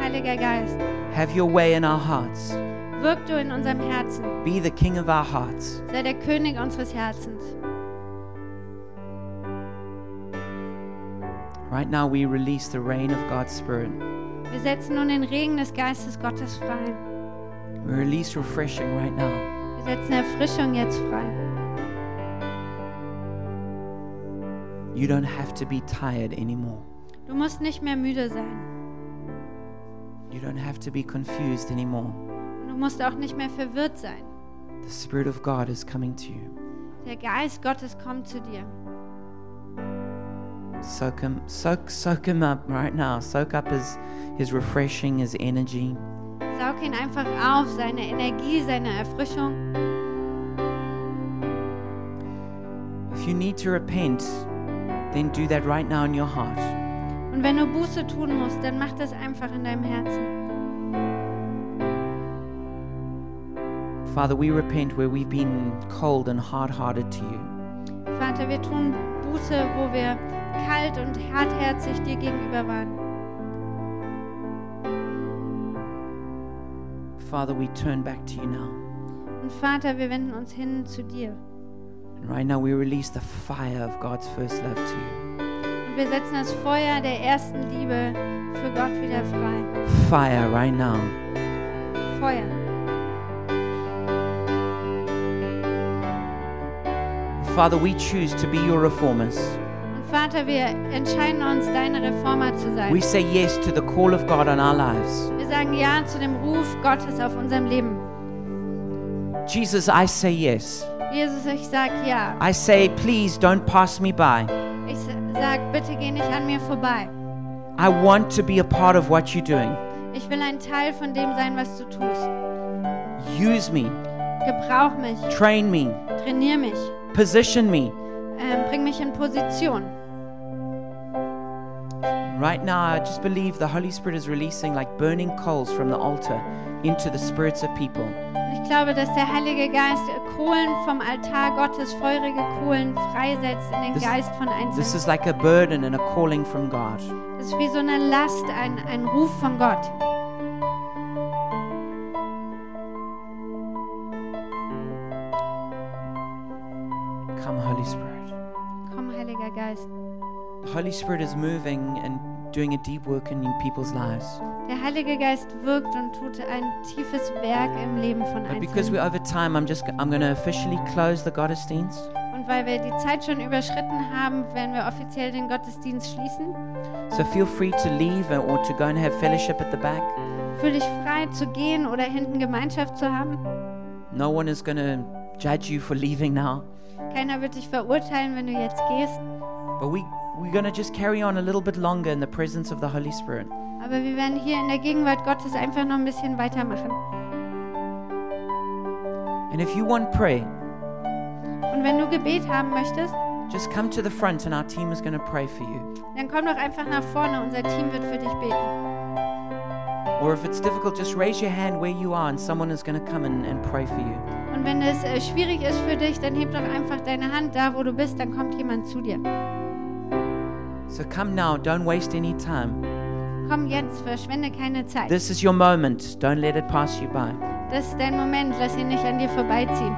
Heiliger Geist. Have your way in our hearts. Wirk du in unserem Herzen. Be the King of our hearts. Sei der König unseres Herzens. Right now, we release the reign of God's Spirit. Wir setzen nun den Regen des Geistes Gottes frei. We release refreshing right now. Wir setzen Erfrischung jetzt frei. You don't have to be tired anymore. Du musst nicht mehr müde sein. You don't have to be confused anymore. Du musst auch nicht mehr verwirrt sein. The Spirit of God is coming to you. Der Geist Gottes kommt zu dir. Soak him, soak, soak him up right now. Soak up his, his refreshing, his energy. Saug ihn einfach auf, seine Energie, seine Erfrischung. If you need to repent, then do that right now in your heart. Und wenn du Buße tun musst, dann mach das einfach in deinem Herzen. Father, we repent where we've been cold and hard-hearted to you. Vater, wir tun Buße, wo wir kalt und hartherzig dir gegenüber waren. Father, we turn back to you now. Und Vater, wir wenden uns hin zu dir. And right now we release the fire of God's first love to you. Wir setzen das Feuer der ersten Liebe für Gott wieder frei. Fire right now. Feuer. Father, we choose to be your reformers. Und Vater, wir entscheiden uns, deine Reformer zu sein. We say yes to the call of God on our lives. Wir sagen Ja zu dem Ruf Gottes auf unserem Leben. Jesus, I say yes. Jesus, ich sag Ja. I say, please don't pass me by. Ich s- sag, bitte geh nicht an mir vorbei. I want to be a part of what you're doing. Ich will ein Teil von dem sein, was du tust. Use me, Gebrauch mich, train me, trainier mich, position me. ähm, bring mich in Position. Right now, I just believe the Holy Spirit is releasing like burning coals from the altar into the spirits of people. Ich glaube, dass der Heilige Geist Kohlen vom Altar Gottes, feurige Kohlen freisetzt in den This- Geist von This Einzelnen. is like a burden and a calling from God. Das ist wie so eine Last, ein, ein Ruf von Gott. Holy Spirit is moving and doing a deep work in people's lives. Der Heilige Geist wirkt und tut ein tiefes Werk im Leben von But because Einzelnen. we're over time, I'm just I'm going to officially close the Gottesdienst. Und weil wir die Zeit schon überschritten haben, werden wir offiziell den Gottesdienst schließen. So feel free to leave or to go and have fellowship at the back. Fühl dich frei zu gehen oder hinten Gemeinschaft zu haben. No one is going to judge you for leaving now. Keiner wird dich verurteilen, wenn du jetzt gehst. But we we're going to just carry on a little bit longer in the presence of the Holy Spirit. Aber wir werden hier in der Gegenwart Gottes einfach noch ein bisschen weitermachen. And if you want prayer, Und wenn du Gebet haben möchtest, just come to the front and our team is going to pray for you. dann komm doch einfach nach vorne. Unser Team wird für dich beten. Or if it's difficult, just raise your hand where you are and someone is going to come and, and pray for you. Und wenn es äh, schwierig ist für dich, dann heb doch einfach deine Hand da, wo du bist, dann kommt jemand zu dir. So come now, don't waste any time. Komm jetzt, verschwende keine Zeit. This is your moment. Don't let it pass you by. Das ist dein Moment, lass ihn nicht an dir vorbeiziehen.